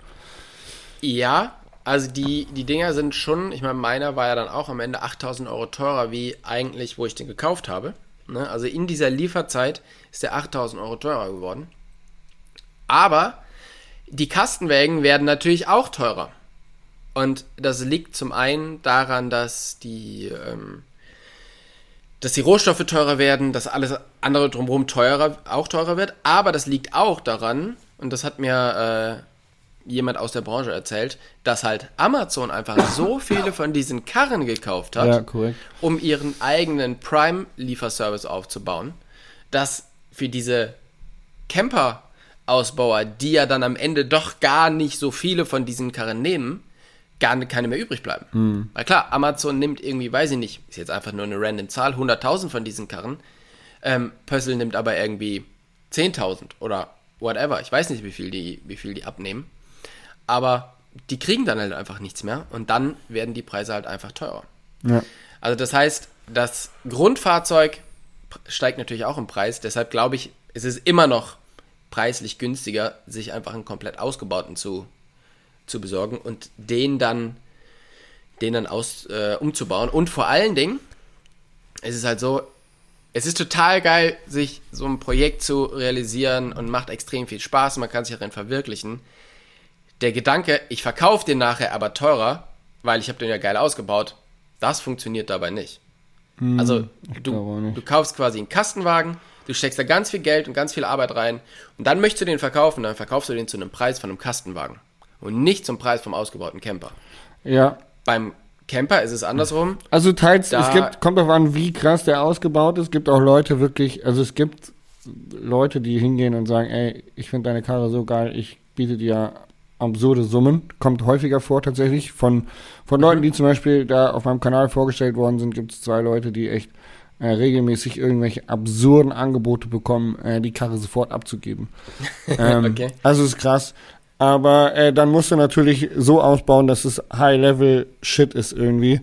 ja, also die, die Dinger sind schon, ich meine, meiner war ja dann auch am Ende 8000 Euro teurer, wie eigentlich, wo ich den gekauft habe. Ne? Also in dieser Lieferzeit ist der 8000 Euro teurer geworden. Aber die Kastenwägen werden natürlich auch teurer. Und das liegt zum einen daran, dass die, ähm, dass die Rohstoffe teurer werden, dass alles andere drumherum teurer, auch teurer wird. Aber das liegt auch daran, und das hat mir äh, jemand aus der Branche erzählt, dass halt Amazon einfach (laughs) so viele von diesen Karren gekauft hat, Ja, um ihren eigenen Prime-Lieferservice aufzubauen, dass für diese Camper-Ausbauer, die ja dann am Ende doch gar nicht so viele von diesen Karren nehmen, gar keine mehr übrig bleiben. Weil klar, Amazon nimmt irgendwie, weiß ich nicht, ist jetzt einfach nur eine random Zahl, 100.000 von diesen Karren. Ähm, Pössl nimmt aber irgendwie 10.000 oder whatever. Ich weiß nicht, wie viel, die, wie viel die abnehmen. Aber die kriegen dann halt einfach nichts mehr und dann werden die Preise halt einfach teurer. Ja. Also das heißt, das Grundfahrzeug steigt natürlich auch im Preis. Deshalb glaube ich, es ist immer noch preislich günstiger, sich einfach einen komplett ausgebauten zu, zu besorgen und den dann, den dann aus, äh, umzubauen. Und vor allen Dingen, es ist halt so, es ist total geil, sich so ein Projekt zu realisieren und macht extrem viel Spaß. Man kann sich darin verwirklichen. Der Gedanke, ich verkaufe den nachher aber teurer, weil ich habe den ja geil ausgebaut, das funktioniert dabei nicht. also glaube auch du, nicht. du kaufst quasi einen Kastenwagen, du steckst da ganz viel Geld und ganz viel Arbeit rein und dann möchtest du den verkaufen, dann verkaufst du den zu einem Preis von einem Kastenwagen und nicht zum Preis vom ausgebauten Camper. Ja. Beim Camper ist es andersrum. Also teils, Da- es gibt, kommt darauf an, wie krass der ausgebaut ist. Es gibt auch Leute wirklich, also es gibt Leute, die hingehen und sagen, ey, ich finde deine Karre so geil, ich biete dir absurde Summen. Kommt häufiger vor tatsächlich. Von, von Leuten, die zum Beispiel da auf meinem Kanal vorgestellt worden sind, gibt es zwei Leute, die echt äh, regelmäßig irgendwelche absurden Angebote bekommen, äh, die Karre sofort abzugeben. (laughs) ähm, Okay. Also ist krass. Aber äh, dann musst du natürlich so ausbauen, dass es High-Level-Shit ist irgendwie.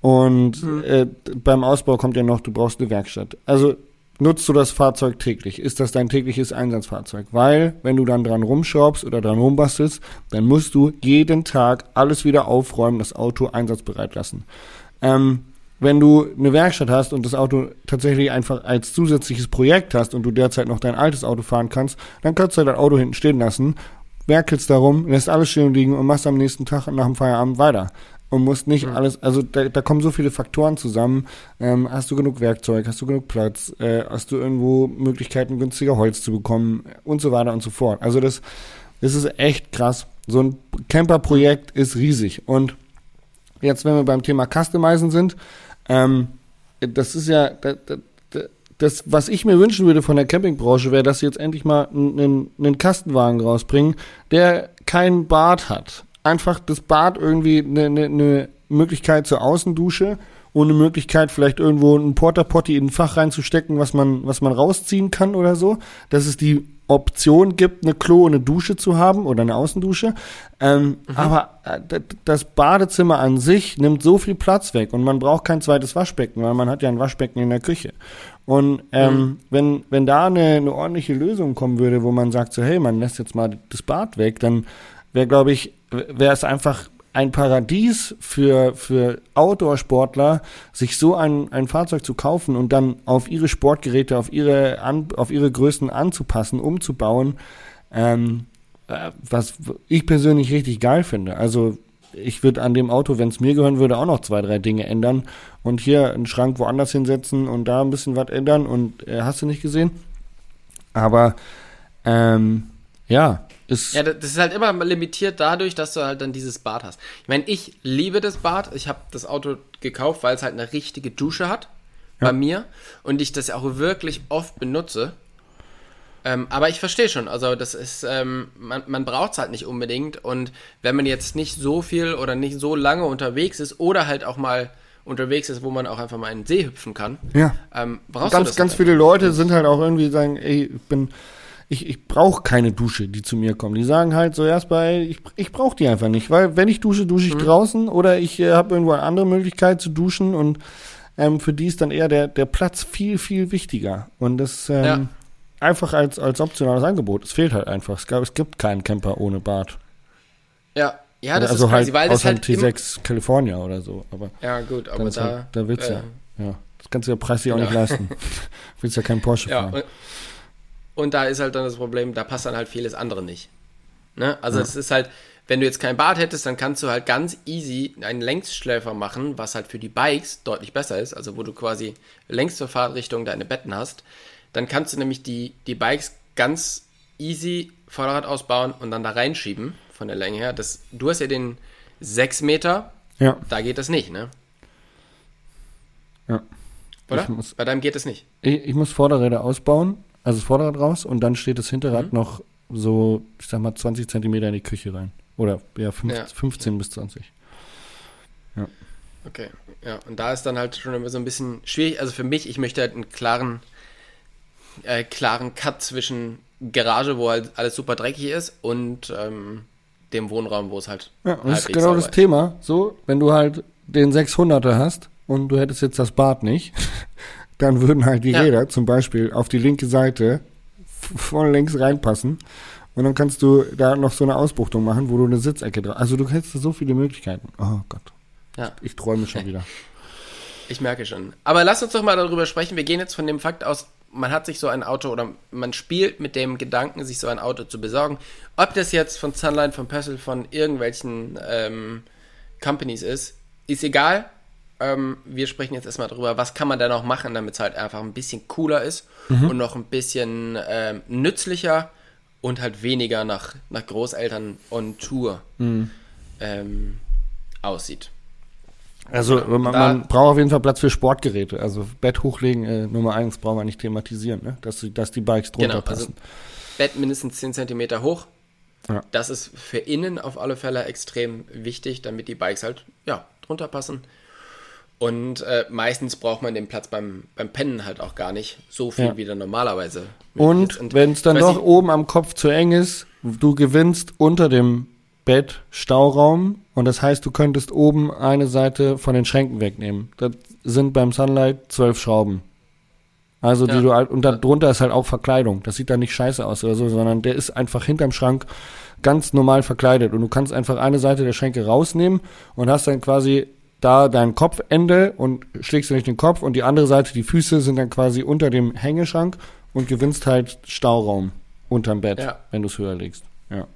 Und äh, beim Ausbau kommt ja noch, du brauchst eine Werkstatt. Also nutzt du das Fahrzeug täglich? Ist das dein tägliches Einsatzfahrzeug? Weil, wenn du dann dran rumschraubst oder dran rumbastelst, dann musst du jeden Tag alles wieder aufräumen, das Auto einsatzbereit lassen. Ähm, wenn du eine Werkstatt hast und das Auto tatsächlich einfach als zusätzliches Projekt hast und du derzeit noch dein altes Auto fahren kannst, dann kannst du dein Auto hinten stehen lassen, werkelst darum, lässt alles stehen liegen und machst am nächsten Tag nach dem Feierabend weiter. Und musst nicht alles, also da, da kommen so viele Faktoren zusammen. Ähm, hast du genug Werkzeug, hast du genug Platz, äh, hast du irgendwo Möglichkeiten, günstiger Holz zu bekommen und so weiter und so fort. Also das, das ist echt krass. So ein Camper-Projekt ist riesig. Und jetzt, wenn wir beim Thema Customizen sind, ähm, das ist ja, das, das, was ich mir wünschen würde von der Campingbranche, wäre, dass sie jetzt endlich mal einen, einen Kastenwagen rausbringen, der kein Bad hat. Einfach das Bad irgendwie eine, eine, eine Möglichkeit zur Außendusche und eine Möglichkeit, vielleicht irgendwo ein Porta Potty in ein Fach reinzustecken, was man, was man rausziehen kann oder so. Dass es die Option gibt, eine Klo und eine Dusche zu haben oder eine Außendusche. Ähm, Aber äh, das Badezimmer an sich nimmt so viel Platz weg und man braucht kein zweites Waschbecken, weil man hat ja ein Waschbecken in der Küche. Und ähm, wenn, wenn da eine, eine ordentliche Lösung kommen würde, wo man sagt so, hey, man lässt jetzt mal das Bad weg, dann wäre, glaube ich, wäre es einfach ein Paradies für, für Outdoor-Sportler, sich so ein, ein Fahrzeug zu kaufen und dann auf ihre Sportgeräte, auf ihre, an, auf ihre Größen anzupassen, umzubauen, ähm, äh, was ich persönlich richtig geil finde. Also ich würde an dem Auto, wenn es mir gehören würde, auch noch zwei, drei Dinge ändern und hier einen Schrank woanders hinsetzen und da ein bisschen was ändern und äh, hast du nicht gesehen? Aber ähm, ja, ist. Ja, das ist halt immer limitiert dadurch, dass du halt dann dieses Bad hast. Ich meine, ich liebe das Bad. Ich habe das Auto gekauft, weil es halt eine richtige Dusche hat Ja. bei mir und ich das auch wirklich oft benutze. Ähm, aber ich verstehe schon, also das ist, ähm, man, man braucht es halt nicht unbedingt und wenn man jetzt nicht so viel oder nicht so lange unterwegs ist oder halt auch mal unterwegs ist, wo man auch einfach mal in den See hüpfen kann, Ja. ähm, brauchst du ganz, das ganz viele Leute sind halt auch irgendwie sagen, ey, ich bin, ich, ich brauche keine Dusche, die zu mir kommen. Die sagen halt so erst bei, ich, ich brauche die einfach nicht, weil wenn ich dusche, dusche ich Mhm. draußen oder ich äh, habe irgendwo eine andere Möglichkeit zu duschen und ähm, für die ist dann eher der, der Platz viel, viel wichtiger. Und das ähm, Ja. Einfach als, als optionales Angebot. Es fehlt halt einfach. Es, gab, es gibt keinen Camper ohne Bad. Ja, ja, das also ist crazy, halt weil das halt ein im- T6 California oder so. Aber Ja, gut, aber da, halt, da willst du äh, ja. ja. Das kannst du ja preislich auch Ja. nicht leisten. (laughs) willst ja kein Porsche Ja, fahren. und, und da ist halt dann das Problem, da passt dann halt vieles andere nicht. Ne? Also es ist halt, wenn du jetzt kein Bad hättest, dann kannst du halt ganz easy einen Längsschläfer machen, was halt für die Bikes deutlich besser ist, also wo du quasi längs zur Fahrtrichtung deine Betten hast. Dann kannst du nämlich die, die Bikes ganz easy Vorderrad ausbauen und dann da reinschieben von der Länge her. Das, du hast ja den 6 Meter, Ja, da geht das nicht, ne? ja. Oder? Muss- Bei deinem geht es nicht. Ich, ich muss Vorderräder ausbauen, also das Vorderrad raus und dann steht das Hinterrad Mhm. noch so, ich sag mal, 20 Zentimeter in die Küche rein. Oder ja, fünf, Ja. 15 bis 20. Okay, ja, und da ist dann halt schon immer so ein bisschen schwierig. Also für mich, ich möchte halt einen klaren, äh, klaren Cut zwischen Garage, wo halt alles super dreckig ist, und ähm, dem Wohnraum, wo es halt. Ja, und das ist genau das Thema. So, wenn du halt den 600er hast und du hättest jetzt das Bad nicht, (laughs) dann würden halt die Ja. Räder zum Beispiel auf die linke Seite von links reinpassen. Und dann kannst du da noch so eine Ausbuchtung machen, wo du eine Sitzecke drauf. Also du hättest so viele Möglichkeiten. Oh Gott. Ja, Ich träume schon (laughs) wieder. ich merke schon. Aber lass uns doch mal darüber sprechen. Wir gehen jetzt von dem Fakt aus, man hat sich so ein Auto oder man spielt mit dem Gedanken, sich so ein Auto zu besorgen. Ob das jetzt von Sunline, von Pössl, von irgendwelchen ähm, Companies ist, ist egal. Ähm, wir sprechen jetzt erstmal darüber, was kann man da noch machen, damit es halt einfach ein bisschen cooler ist und noch ein bisschen ähm, nützlicher und halt weniger nach, nach Großeltern on Tour ähm, aussieht. Also man, man braucht auf jeden Fall Platz für Sportgeräte. Also Bett hochlegen, äh, Nummer eins, brauchen wir nicht thematisieren, ne? dass, die- dass die Bikes drunter Genau, also passen. Bett mindestens 10 cm hoch. Ja. Das ist für innen auf alle Fälle extrem wichtig, damit die Bikes halt ja, drunter passen. Und äh, meistens braucht man den Platz beim, beim Pennen halt auch gar nicht so viel, Ja. wie dann normalerweise. Und ist. wenn es dann doch oben am Kopf zu eng ist, du gewinnst unter dem Bett Stauraum und das heißt, du könntest oben eine Seite von den Schränken wegnehmen. Das sind beim Sunlight zwölf Schrauben. Also die Ja. du halt, und darunter ist halt auch Verkleidung. Das sieht dann nicht scheiße aus oder so, sondern der ist einfach hinterm Schrank ganz normal verkleidet und du kannst einfach eine Seite der Schränke rausnehmen und hast dann quasi da dein Kopfende und schlägst du nicht den Kopf und die andere Seite, die Füße sind dann quasi unter dem Hängeschrank und gewinnst halt Stauraum unterm Bett, Ja. wenn du es höher legst. Ja.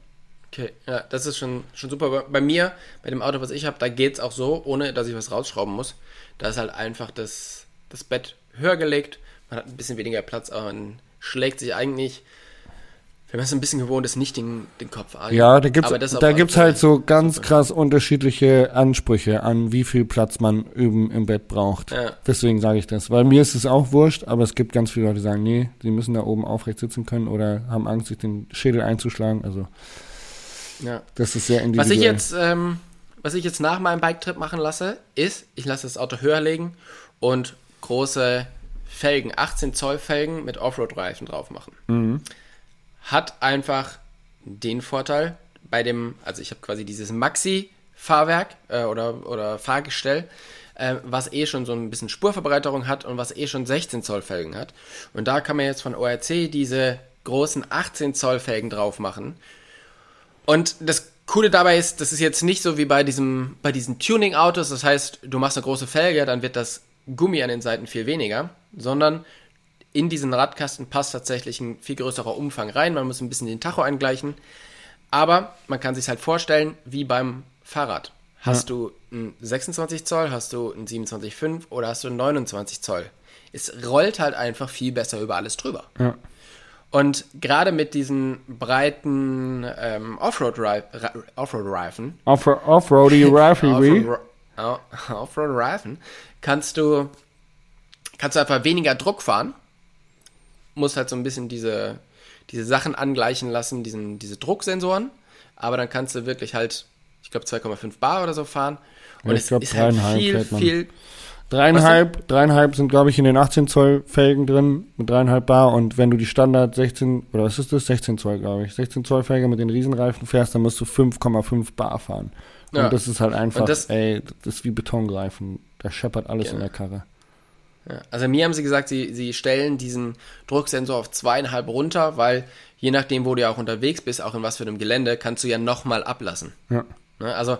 Okay, ja, das ist schon, schon super. Bei- mir, bei dem Auto, was ich habe, da geht es auch so, ohne dass ich was rausschrauben muss. Da ist halt einfach das, das Bett höher gelegt, man hat ein bisschen weniger Platz, aber man schlägt sich eigentlich, wenn man es ein bisschen gewohnt ist, nicht den, den Kopf ein. Ja, da gibt's Fälle halt so ganz krass unterschiedliche Ansprüche an, wie viel Platz man üben im Bett braucht. Ja. Deswegen sage ich das. Weil mir ist es auch wurscht, aber es gibt ganz viele Leute, die sagen, nee, sie müssen da oben aufrecht sitzen können oder haben Angst, sich den Schädel einzuschlagen. Also, Ja. das ist sehr Was individuell. ich jetzt, ähm, was ich jetzt nach meinem Biketrip machen lasse, ist, ich lasse das Auto höher legen und große Felgen, 18 Zoll Felgen mit Offroad-Reifen drauf machen. Mhm. Hat einfach den Vorteil bei dem, also ich habe quasi dieses Maxi-Fahrwerk äh, oder, oder Fahrgestell, äh, was eh schon so ein bisschen Spurverbreiterung hat und was eh schon 16 Zoll Felgen hat. Und da kann man jetzt von ORC diese großen 18 Zoll Felgen drauf machen. Und das Coole dabei ist, das ist jetzt nicht so wie bei diesem, bei diesen Tuning-Autos, das heißt, du machst eine große Felge, dann wird das Gummi an den Seiten viel weniger, sondern in diesen Radkasten passt tatsächlich ein viel größerer Umfang rein. Man muss ein bisschen den Tacho eingleichen. Aber man kann sich halt vorstellen, wie beim Fahrrad. Hast ja. du ein 26 Zoll, hast du ein 27,5 oder hast du ein 29 Zoll? Es rollt halt einfach viel besser über alles drüber. Ja. Und gerade mit diesen breiten ähm, Offroad-Reifen. Offroad-Reifen. Offroady-Reifen. (laughs) Offroad-Reifen. (laughs) Kannst du, kannst du einfach weniger Druck fahren. Musst halt so ein bisschen diese, diese Sachen angleichen lassen, diesen, diese Drucksensoren. Aber dann kannst du wirklich halt, ich glaube, 2,5 Bar oder so fahren. Und ja, es glaub, ist halt viel, viel Dreieinhalb, dreieinhalb sind, glaube ich, in den 18 Zoll Felgen drin, mit dreieinhalb Bar. Und wenn du die Standard 16, oder was ist das? 16 Zoll, glaube ich. 16 Zoll Felge mit den Riesenreifen fährst, dann musst du 5,5 Bar fahren. Ja. Und das ist halt einfach, das, ey, das ist wie Betongreifen. Da scheppert alles genau. in der Karre. Ja. Also mir haben sie gesagt, sie, sie stellen diesen Drucksensor auf zweieinhalb runter, weil je nachdem, wo du ja auch unterwegs bist, auch in was für einem Gelände, kannst du ja nochmal ablassen. Ja. Ne, also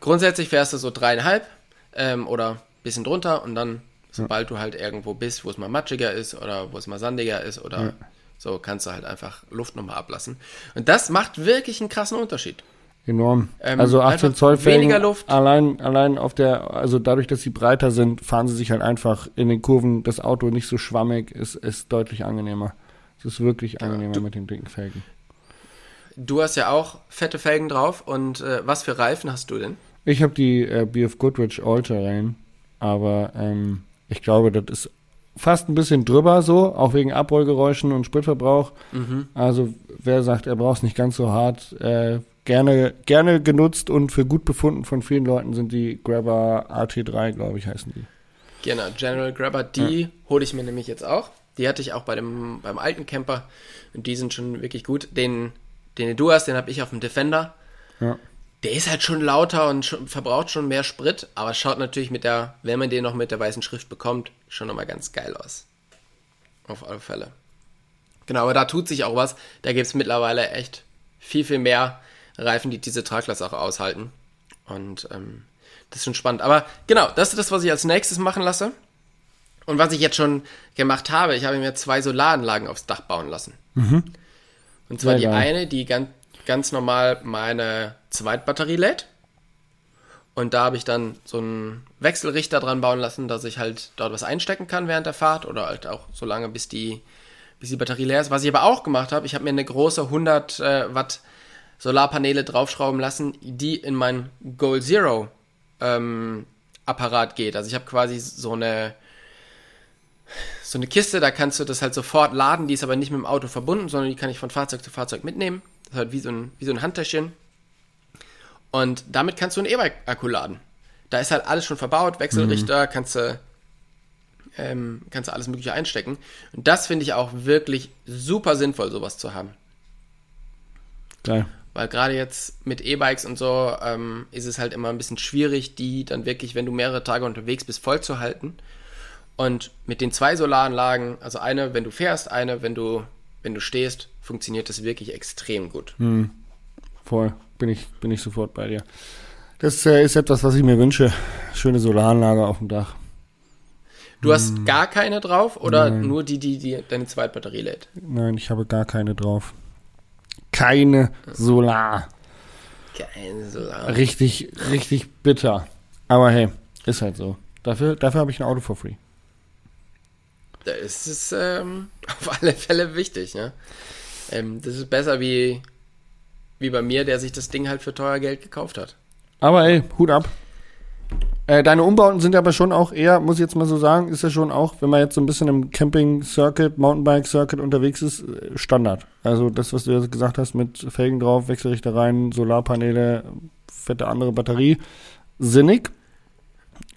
grundsätzlich fährst du so dreieinhalb ähm, oder bisschen drunter und dann, sobald ja. du halt irgendwo bist, wo es mal matschiger ist oder wo es mal sandiger ist oder ja. so, kannst du halt einfach Luft nochmal ablassen. Und das macht wirklich einen krassen Unterschied. Enorm. Ähm, also 18 Zoll Felgen, weniger Luft. Allein, allein auf der, also dadurch, dass sie breiter sind, fahren sie sich halt einfach in den Kurven. Das Auto nicht so schwammig, ist, ist deutlich angenehmer. Es ist wirklich angenehmer du, mit den dicken Felgen. Du hast ja auch fette Felgen drauf und äh, was für Reifen hast du denn? Ich habe die äh, BF Goodrich All Terrain. Aber ähm, ich glaube, das ist fast ein bisschen drüber so, auch wegen Abrollgeräuschen und Spritverbrauch. Mhm. Also wer sagt, er braucht es nicht ganz so hart, äh, gerne, gerne genutzt und für gut befunden von vielen Leuten sind die Grabber AT3, glaube ich, heißen die. Genau, General Grabber, die ja. hole ich mir nämlich jetzt auch. Die hatte ich auch bei dem, beim alten Camper und die sind schon wirklich gut. Den, den du hast, den habe ich auf dem Defender. Ja der ist halt schon lauter und schon, verbraucht schon mehr Sprit, aber schaut natürlich mit der, wenn man den noch mit der weißen Schrift bekommt, schon nochmal ganz geil aus. Auf alle Fälle. Genau, aber da tut sich auch was. Da gibt es mittlerweile echt viel, viel mehr Reifen, die diese Traglast auch aushalten. Und ähm, das ist schon spannend. Aber genau, das ist das, was ich als nächstes machen lasse. Und was ich jetzt schon gemacht habe, ich habe mir zwei Solaranlagen aufs Dach bauen lassen. Mhm. Und zwar Sehr die geil. eine, die ganz, ganz normal meine Zweitbatterie lädt. Und da habe ich dann so einen Wechselrichter dran bauen lassen, dass ich halt dort was einstecken kann während der Fahrt oder halt auch so lange, bis die, bis die Batterie leer ist. Was ich aber auch gemacht habe, ich habe mir eine große 100 äh, Watt Solarpaneele draufschrauben lassen, die in mein Goal Zero ähm, Apparat geht. Also ich habe quasi so eine so eine Kiste, da kannst du das halt sofort laden, die ist aber nicht mit dem Auto verbunden, sondern die kann ich von Fahrzeug zu Fahrzeug mitnehmen. Das ist halt wie so ein, wie so ein Handtäschchen. Und damit kannst du einen E-Bike-Akku laden. Da ist halt alles schon verbaut, Wechselrichter, mhm. kannst du ähm, kannst du alles Mögliche einstecken. Und das finde ich auch wirklich super sinnvoll, sowas zu haben. Geil. Weil gerade jetzt mit E-Bikes und so ähm, ist es halt immer ein bisschen schwierig, die dann wirklich, wenn du mehrere Tage unterwegs bist, voll zu halten. Und mit den zwei Solaranlagen, also eine, wenn du fährst, eine, wenn du, wenn du stehst, funktioniert das wirklich extrem gut. Mhm. Voll, bin ich, bin ich sofort bei dir. Das äh, ist etwas, was ich mir wünsche. Schöne Solaranlage auf dem Dach. Du hast hm. gar keine drauf oder Nein. nur die, die, die deine Zweitbatterie lädt? Nein, ich habe gar keine drauf. Keine Solar. Keine Solar. Richtig, richtig bitter. Aber hey, ist halt so. Dafür, dafür habe ich ein Auto for free. Das ist ähm, (laughs) auf alle Fälle wichtig, ne? Ähm, das ist besser wie wie bei mir, der sich das Ding halt für teuer Geld gekauft hat. Aber ey, Hut ab. Äh, deine Umbauten sind aber schon auch eher, muss ich jetzt mal so sagen, ist ja schon auch, wenn man jetzt so ein bisschen im Camping-Circuit, Mountainbike-Circuit unterwegs ist, äh, Standard. Also das, was du jetzt gesagt hast, mit Felgen drauf, Wechselrichter rein, Solarpaneele, fette andere Batterie, sinnig.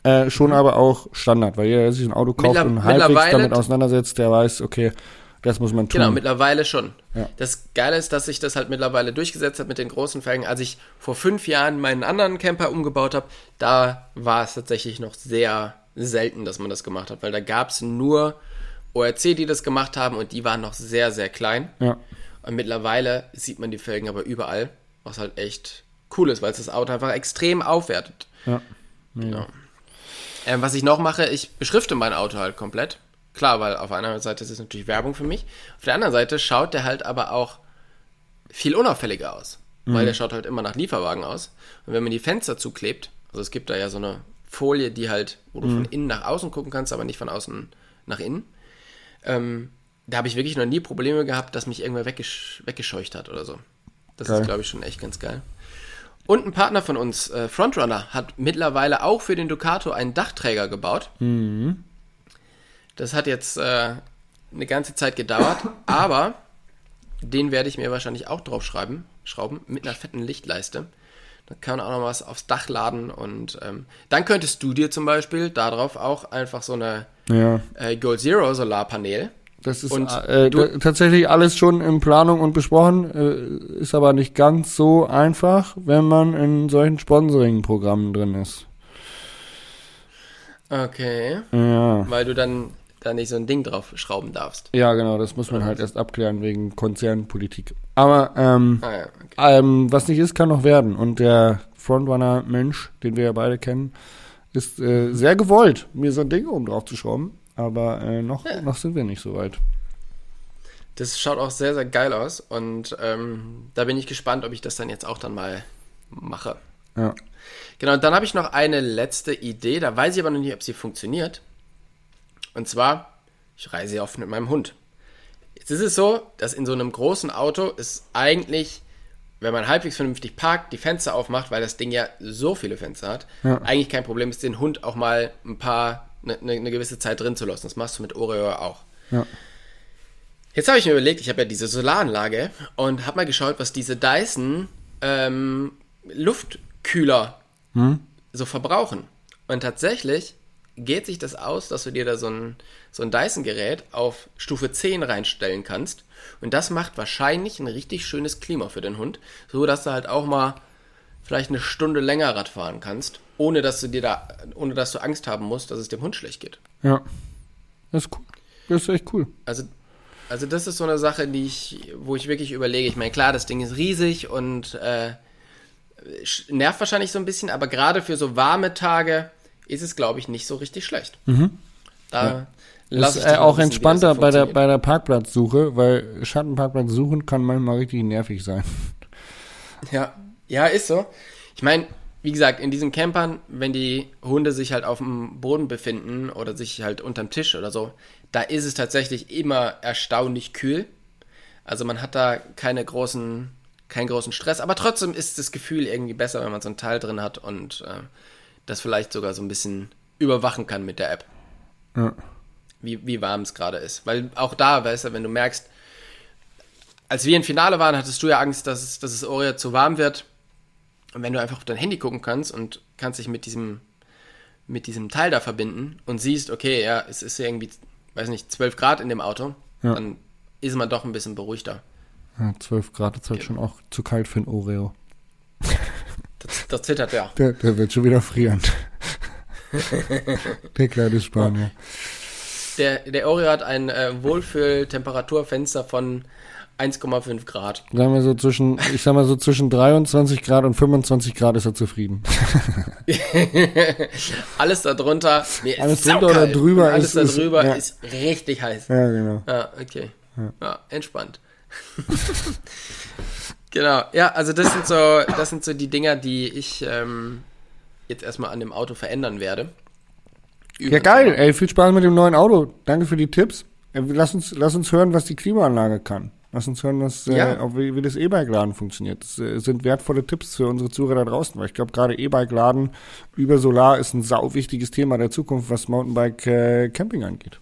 Äh, schon mhm. aber auch Standard, weil jeder, der sich ein Auto kauft Mittler und halbwegs damit auseinandersetzt, der weiß, okay, das muss man tun. Genau, mittlerweile schon. Ja. Das Geile ist, dass sich das halt mittlerweile durchgesetzt hat mit den großen Felgen. Als ich vor fünf Jahren meinen anderen Camper umgebaut habe, da war es tatsächlich noch sehr selten, dass man das gemacht hat, weil da gab es nur ORC, die das gemacht haben und die waren noch sehr, sehr klein. Ja. Und mittlerweile sieht man die Felgen aber überall. was halt echt cool ist, weil es das Auto einfach extrem aufwertet. Ja. Genau. Ähm, was ich noch mache, ich beschrifte mein Auto halt komplett. Klar, weil auf einer Seite ist es natürlich Werbung für mich. Auf der anderen Seite schaut der halt aber auch viel unauffälliger aus. Weil der schaut halt immer nach Lieferwagen aus. Und wenn man die Fenster zuklebt, also es gibt da ja so eine Folie, die halt, wo du von innen nach außen gucken kannst, aber nicht von außen nach innen. Ähm, da habe ich wirklich noch nie Probleme gehabt, dass mich irgendwer weggesch weggescheucht hat oder so. Das Geil. ist, glaube ich, schon echt ganz geil. Und ein Partner von uns, äh, Frontrunner, hat mittlerweile auch für den Ducato einen Dachträger gebaut. Das hat jetzt äh, eine ganze Zeit gedauert, (laughs) aber den werde ich mir wahrscheinlich auch drauf schreiben, schrauben, mit einer fetten Lichtleiste. Dann kann man auch noch was aufs Dach laden und ähm, dann könntest du dir zum Beispiel darauf auch einfach so eine Ja. äh, Gold Zero Solarpanel. Das ist Und äh, du- da- tatsächlich alles schon in Planung und besprochen, äh, ist aber nicht ganz so einfach, wenn man in solchen Sponsoring-Programmen drin ist. Okay. Ja. Weil du dann da nicht so ein Ding drauf schrauben darfst. Ja, genau, das muss man halt erst abklären wegen Konzernpolitik. Aber ähm, Ah ja, okay. ähm, was nicht ist, kann noch werden. Und der Frontrunner-Mensch, den wir ja beide kennen, ist äh, sehr gewollt, mir so ein Ding oben drauf zu schrauben. Aber äh, noch, noch sind wir nicht so weit. Das schaut auch sehr, sehr geil aus und ähm, da bin ich gespannt, ob ich das dann jetzt auch dann mal mache. Ja. Genau, dann habe ich noch eine letzte Idee, da weiß ich aber noch nicht, ob sie funktioniert. Und zwar, ich reise ja oft mit meinem Hund. Jetzt ist es so, dass in so einem großen Auto ist eigentlich, wenn man halbwegs vernünftig parkt, die Fenster aufmacht, weil das Ding ja so viele Fenster hat, Ja. eigentlich kein Problem ist, den Hund auch mal ein paar, eine ne, ne gewisse Zeit drin zu lassen. Das machst du mit Oreo auch. Ja. Jetzt habe ich mir überlegt, ich habe ja diese Solaranlage und habe mal geschaut, was diese Dyson ähm, Luftkühler so verbrauchen. Und tatsächlich geht sich das aus, dass du dir da so ein, so ein Dyson-Gerät auf Stufe 10 reinstellen kannst. Und das macht wahrscheinlich ein richtig schönes Klima für den Hund, so dass du halt auch mal vielleicht eine Stunde länger Rad fahren kannst, ohne dass du dir da, ohne dass du Angst haben musst, dass es dem Hund schlecht geht. Ja. Das ist cool. Das ist echt cool. Also, also das ist so eine Sache, die ich, wo ich wirklich überlege. Ich meine, klar, das Ding ist riesig und äh, nervt wahrscheinlich so ein bisschen, aber gerade für so warme Tage ist es, glaube ich, nicht so richtig schlecht. Da Das lass ist äh, auch wissen, entspannter bei der, bei der Parkplatzsuche, weil Schattenparkplatz suchen kann manchmal richtig nervig sein. (laughs) Ja, ja, ist so. Ich meine, wie gesagt, in diesen Campern, wenn die Hunde sich halt auf dem Boden befinden oder sich halt unterm Tisch oder so, da ist es tatsächlich immer erstaunlich kühl. Also man hat da keine großen, keinen großen Stress, aber trotzdem ist das Gefühl irgendwie besser, wenn man so ein Teil drin hat und äh, das vielleicht sogar so ein bisschen überwachen kann mit der App, Ja. wie, wie warm es gerade ist. Weil auch da, weißt du, wenn du merkst, als wir im Finale waren, hattest du ja Angst, dass es, dass es Oreo zu warm wird. Und wenn du einfach auf dein Handy gucken kannst und kannst dich mit diesem, mit diesem Teil da verbinden und siehst, okay, ja, es ist irgendwie, weiß nicht, 12 Grad in dem Auto, Ja. dann ist man doch ein bisschen beruhigter. Ja, 12 Grad ist halt schon auch zu kalt für ein Oreo. (laughs) Das, das zittert ja. Der, der wird schon wieder frieren. (laughs) der kleine Spanier. Der, der Oreo hat ein äh, Wohlfühl-Temperaturfenster von 1,5 Grad. Sagen wir so zwischen, ich sag mal so zwischen 23 Grad und 25 Grad ist er zufrieden. (laughs) Alles darunter, nee, ist Alles drunter oder drüber Und alles ist- ist- darüber ja. ist richtig heiß. Ja, genau. Ja, okay. Ja, entspannt. (laughs) genau. Ja, also das sind so, das sind so die Dinger, die ich ähm, jetzt erstmal an dem Auto verändern werde. Ja, geil. Ey, viel Spaß mit dem neuen Auto. Danke für die Tipps. Äh, Lass uns, lass uns hören, was die Klimaanlage kann. Lass uns hören, was, Ja. äh, wie, wie das E-Bike-Laden funktioniert. Das äh, sind wertvolle Tipps für unsere Zuhörer da draußen, weil ich glaube, gerade E-Bike-Laden über Solar ist ein sau wichtiges Thema der Zukunft, was Mountainbike-Camping angeht.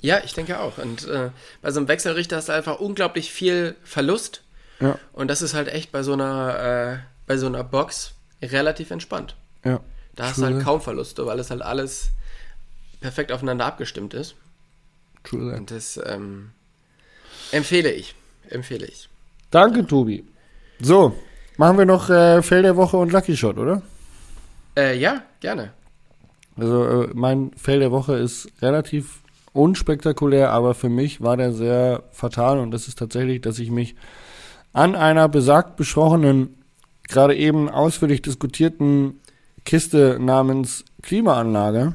Ja, ich denke auch. Und äh, bei so einem Wechselrichter hast du einfach unglaublich viel Verlust. Ja, Und das ist halt echt bei so einer, äh, bei so einer Box relativ entspannt. ja. Da hast du True halt kaum Verluste, weil es halt alles perfekt aufeinander abgestimmt ist. True that. Und das ähm, empfehle ich. Empfehle ich. Danke, Tobi. So, machen wir noch äh, Fail der Woche und Lucky Shot, oder? Äh, ja, gerne. Also äh, mein Fail der Woche ist relativ unspektakulär, aber für mich war der sehr fatal und das ist tatsächlich, dass ich mich an einer besagt besprochenen, gerade eben ausführlich diskutierten Kiste namens Klimaanlage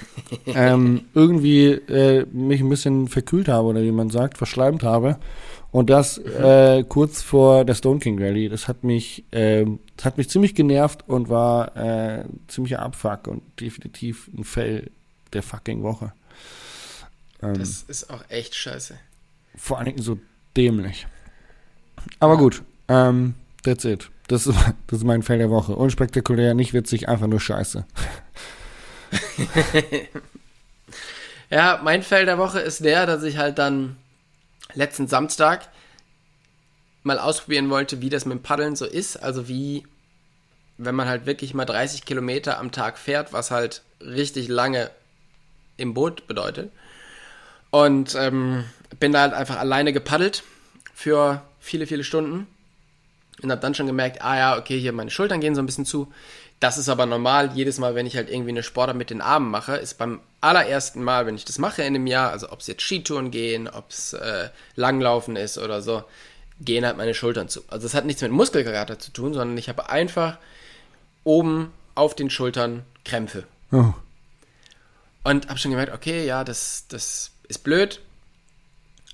(laughs) ähm, irgendwie äh, mich ein bisschen verkühlt habe oder wie man sagt, verschleimt habe. Und das äh, kurz vor der Stone King Rally. Das hat mich, äh, das hat mich ziemlich genervt und war äh, ziemlicher Abfuck und definitiv ein Fail der fucking Woche. Ähm, das ist auch echt scheiße. Vor allen Dingen so dämlich. Aber gut, ähm, that's it. Das ist, (laughs) das ist mein Fail der Woche. Unspektakulär, nicht witzig, einfach nur scheiße. (laughs) ja, mein Fail der Woche ist der, dass ich halt dann letzten Samstag mal ausprobieren wollte, wie das mit dem Paddeln so ist. Also wie, wenn man halt wirklich mal 30 Kilometer am Tag fährt, was halt richtig lange im Boot bedeutet. Und ähm, bin da halt einfach alleine gepaddelt für viele, viele Stunden. Und habe dann schon gemerkt, ah ja, okay, hier meine Schultern gehen so ein bisschen zu. Das ist aber normal. Jedes Mal, wenn ich halt irgendwie eine Sportart mit den Armen mache, ist beim allerersten Mal, wenn ich das mache in einem Jahr, also ob es jetzt Skitouren gehen, ob es äh, Langlaufen ist oder so, gehen halt meine Schultern zu. Also es hat nichts mit Muskelkater zu tun, sondern ich habe einfach oben auf den Schultern Krämpfe. Oh. Und habe schon gemerkt, okay, ja, das, das ist blöd.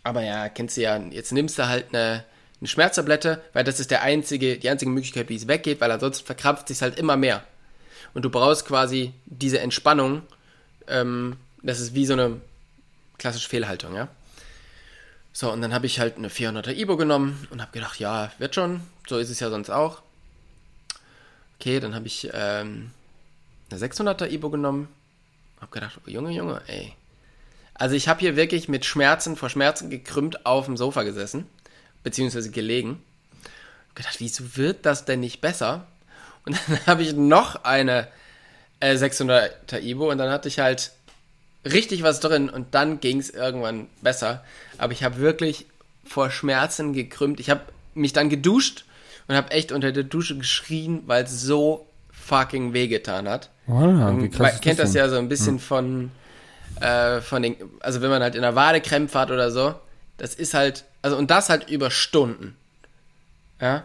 Aber ja, kennst du ja, jetzt nimmst du halt eine eine Schmerztablette, weil das ist der einzige, die einzige Möglichkeit, wie es weggeht, weil ansonsten verkrampft sich halt immer mehr. Und du brauchst quasi diese Entspannung. Ähm, das ist wie so eine klassische Fehlhaltung, ja. So, und dann habe ich halt eine 400er Ibo genommen und habe gedacht, ja, wird schon. So ist es ja sonst auch. Okay, dann habe ich ähm, eine 600er Ibo genommen. Habe gedacht, oh, Junge, Junge, ey. Also ich habe hier wirklich mit Schmerzen vor Schmerzen gekrümmt auf dem Sofa gesessen beziehungsweise gelegen. Ich gedacht, wieso wird das denn nicht besser? Und dann (laughs) habe ich noch eine äh, 600er Ibo und dann hatte ich halt richtig was drin und dann ging es irgendwann besser. Aber ich habe wirklich vor Schmerzen gekrümmt. Ich habe mich dann geduscht und habe echt unter der Dusche geschrien, weil es so fucking wehgetan hat. Wow, man kennt das, das ja so ein bisschen hm. von, äh, von den, also wenn man halt in der Wade Krämpfe hat oder so, das ist halt, also und das halt über Stunden. Ja.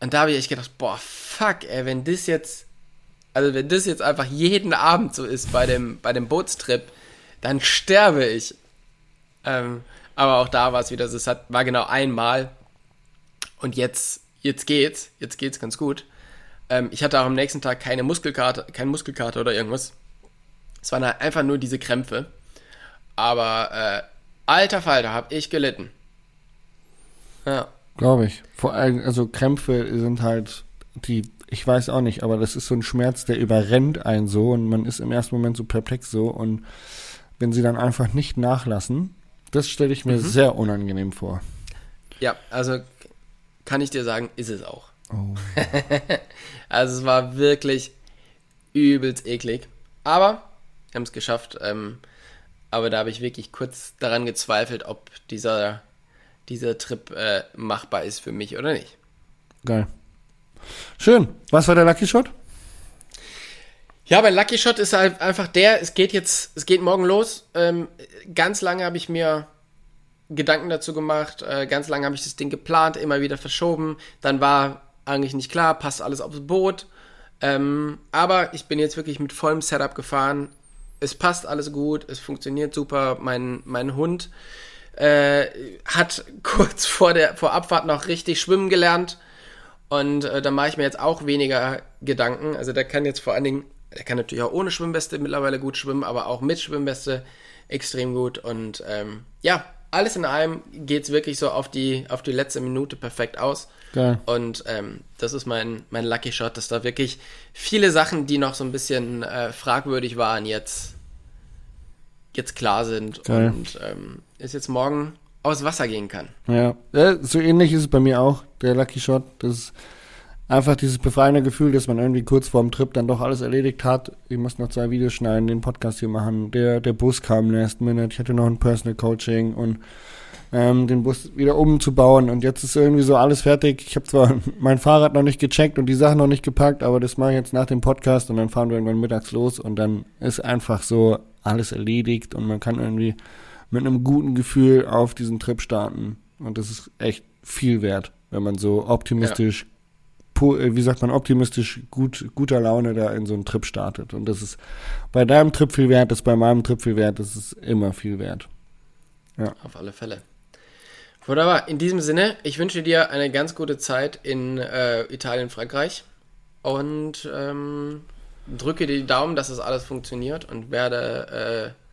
Und da habe ich echt gedacht, boah, fuck, ey, wenn das jetzt, also wenn das jetzt einfach jeden Abend so ist bei dem, bei dem Bootstrip, dann sterbe ich. Ähm, aber auch da war es wieder, es hat, war genau einmal. Und jetzt, jetzt geht's, jetzt geht's ganz gut. Ähm, ich hatte auch am nächsten Tag keine Muskelkarte, keine Muskelkarte oder irgendwas. Es waren halt einfach nur diese Krämpfe. Aber äh, alter Falter, hab ich gelitten. Ja. Glaube ich. Vor allem, also Krämpfe sind halt die, ich weiß auch nicht, aber das ist so ein Schmerz, der überrennt einen so und man ist im ersten Moment so perplex so und wenn sie dann einfach nicht nachlassen, das stelle ich mir mhm. sehr unangenehm vor. Ja, also kann ich dir sagen, ist es auch. Oh. (laughs) also es war wirklich übelst eklig. Aber wir haben es geschafft. Ähm, aber da habe ich wirklich kurz daran gezweifelt, ob dieser dieser Trip äh, machbar ist für mich oder nicht. Geil. Schön. Was war der Lucky Shot? Ja, mein Lucky Shot ist halt einfach der, es geht jetzt, es geht morgen los. Ähm, ganz lange habe ich mir Gedanken dazu gemacht, äh, ganz lange habe ich das Ding geplant, immer wieder verschoben. Dann war eigentlich nicht klar, passt alles aufs Boot. Ähm, aber ich bin jetzt wirklich mit vollem Setup gefahren. Es passt alles gut, es funktioniert super. Mein, mein Hund äh, hat (laughs) kurz vor der vor Abfahrt noch richtig schwimmen gelernt. Und äh, da mache ich mir jetzt auch weniger Gedanken. Also der kann jetzt vor allen Dingen, der kann natürlich auch ohne Schwimmweste mittlerweile gut schwimmen, aber auch mit Schwimmweste extrem gut. Und ähm, ja, alles in allem geht es wirklich so auf die, auf die letzte Minute perfekt aus. Geil. Und ähm, das ist mein, mein Lucky Shot, dass da wirklich viele Sachen, die noch so ein bisschen äh, fragwürdig waren, jetzt jetzt klar sind Geil. und ähm, es jetzt morgen aus Wasser gehen kann. Ja. ja, so ähnlich ist es bei mir auch, der Lucky Shot. Das ist einfach dieses befreiende Gefühl, dass man irgendwie kurz vorm Trip dann doch alles erledigt hat. Ich muss noch zwei Videos schneiden, den Podcast hier machen. Der, der Bus kam last minute. Ich hatte noch ein Personal Coaching und ähm, den Bus wieder umzubauen. Und jetzt ist irgendwie so alles fertig. Ich habe zwar (laughs) mein Fahrrad noch nicht gecheckt und die Sachen noch nicht gepackt, aber das mache ich jetzt nach dem Podcast und dann fahren wir irgendwann mittags los und dann ist einfach so alles erledigt und man kann irgendwie mit einem guten Gefühl auf diesen Trip starten. Und das ist echt viel wert, wenn man so optimistisch, äh, wie sagt man, optimistisch gut, guter Laune da in so einen Trip startet. Und das ist bei deinem Trip viel wert, das ist bei meinem Trip viel wert, das ist immer viel wert. Auf alle Fälle. Wunderbar. In diesem Sinne, ich wünsche dir eine ganz gute Zeit in äh, Italien, Frankreich und ähm, drücke dir die Daumen, dass das alles funktioniert und werde, äh,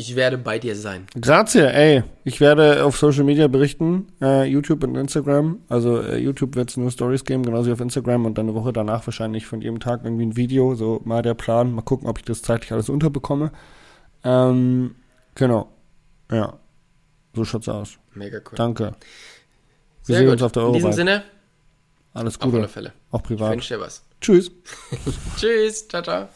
ich werde bei dir sein. Grazie, ey. Ich werde auf Social Media berichten, äh, YouTube und Instagram. Also äh, YouTube wird es nur Stories geben, genauso wie auf Instagram und dann eine Woche danach wahrscheinlich von jedem Tag irgendwie ein Video. So mal der Plan. Mal gucken, ob ich das zeitlich alles unterbekomme. Ähm, genau. Ja. So schaut's aus. Mega cool. Danke. Wir Sehr sehen gut. uns auf der In diesem. Sinne, Alles auf alle Gute. Fälle. Auch Ich privat. wünsche dir was. Tschüss. (laughs) Tschüss. Ciao, ciao.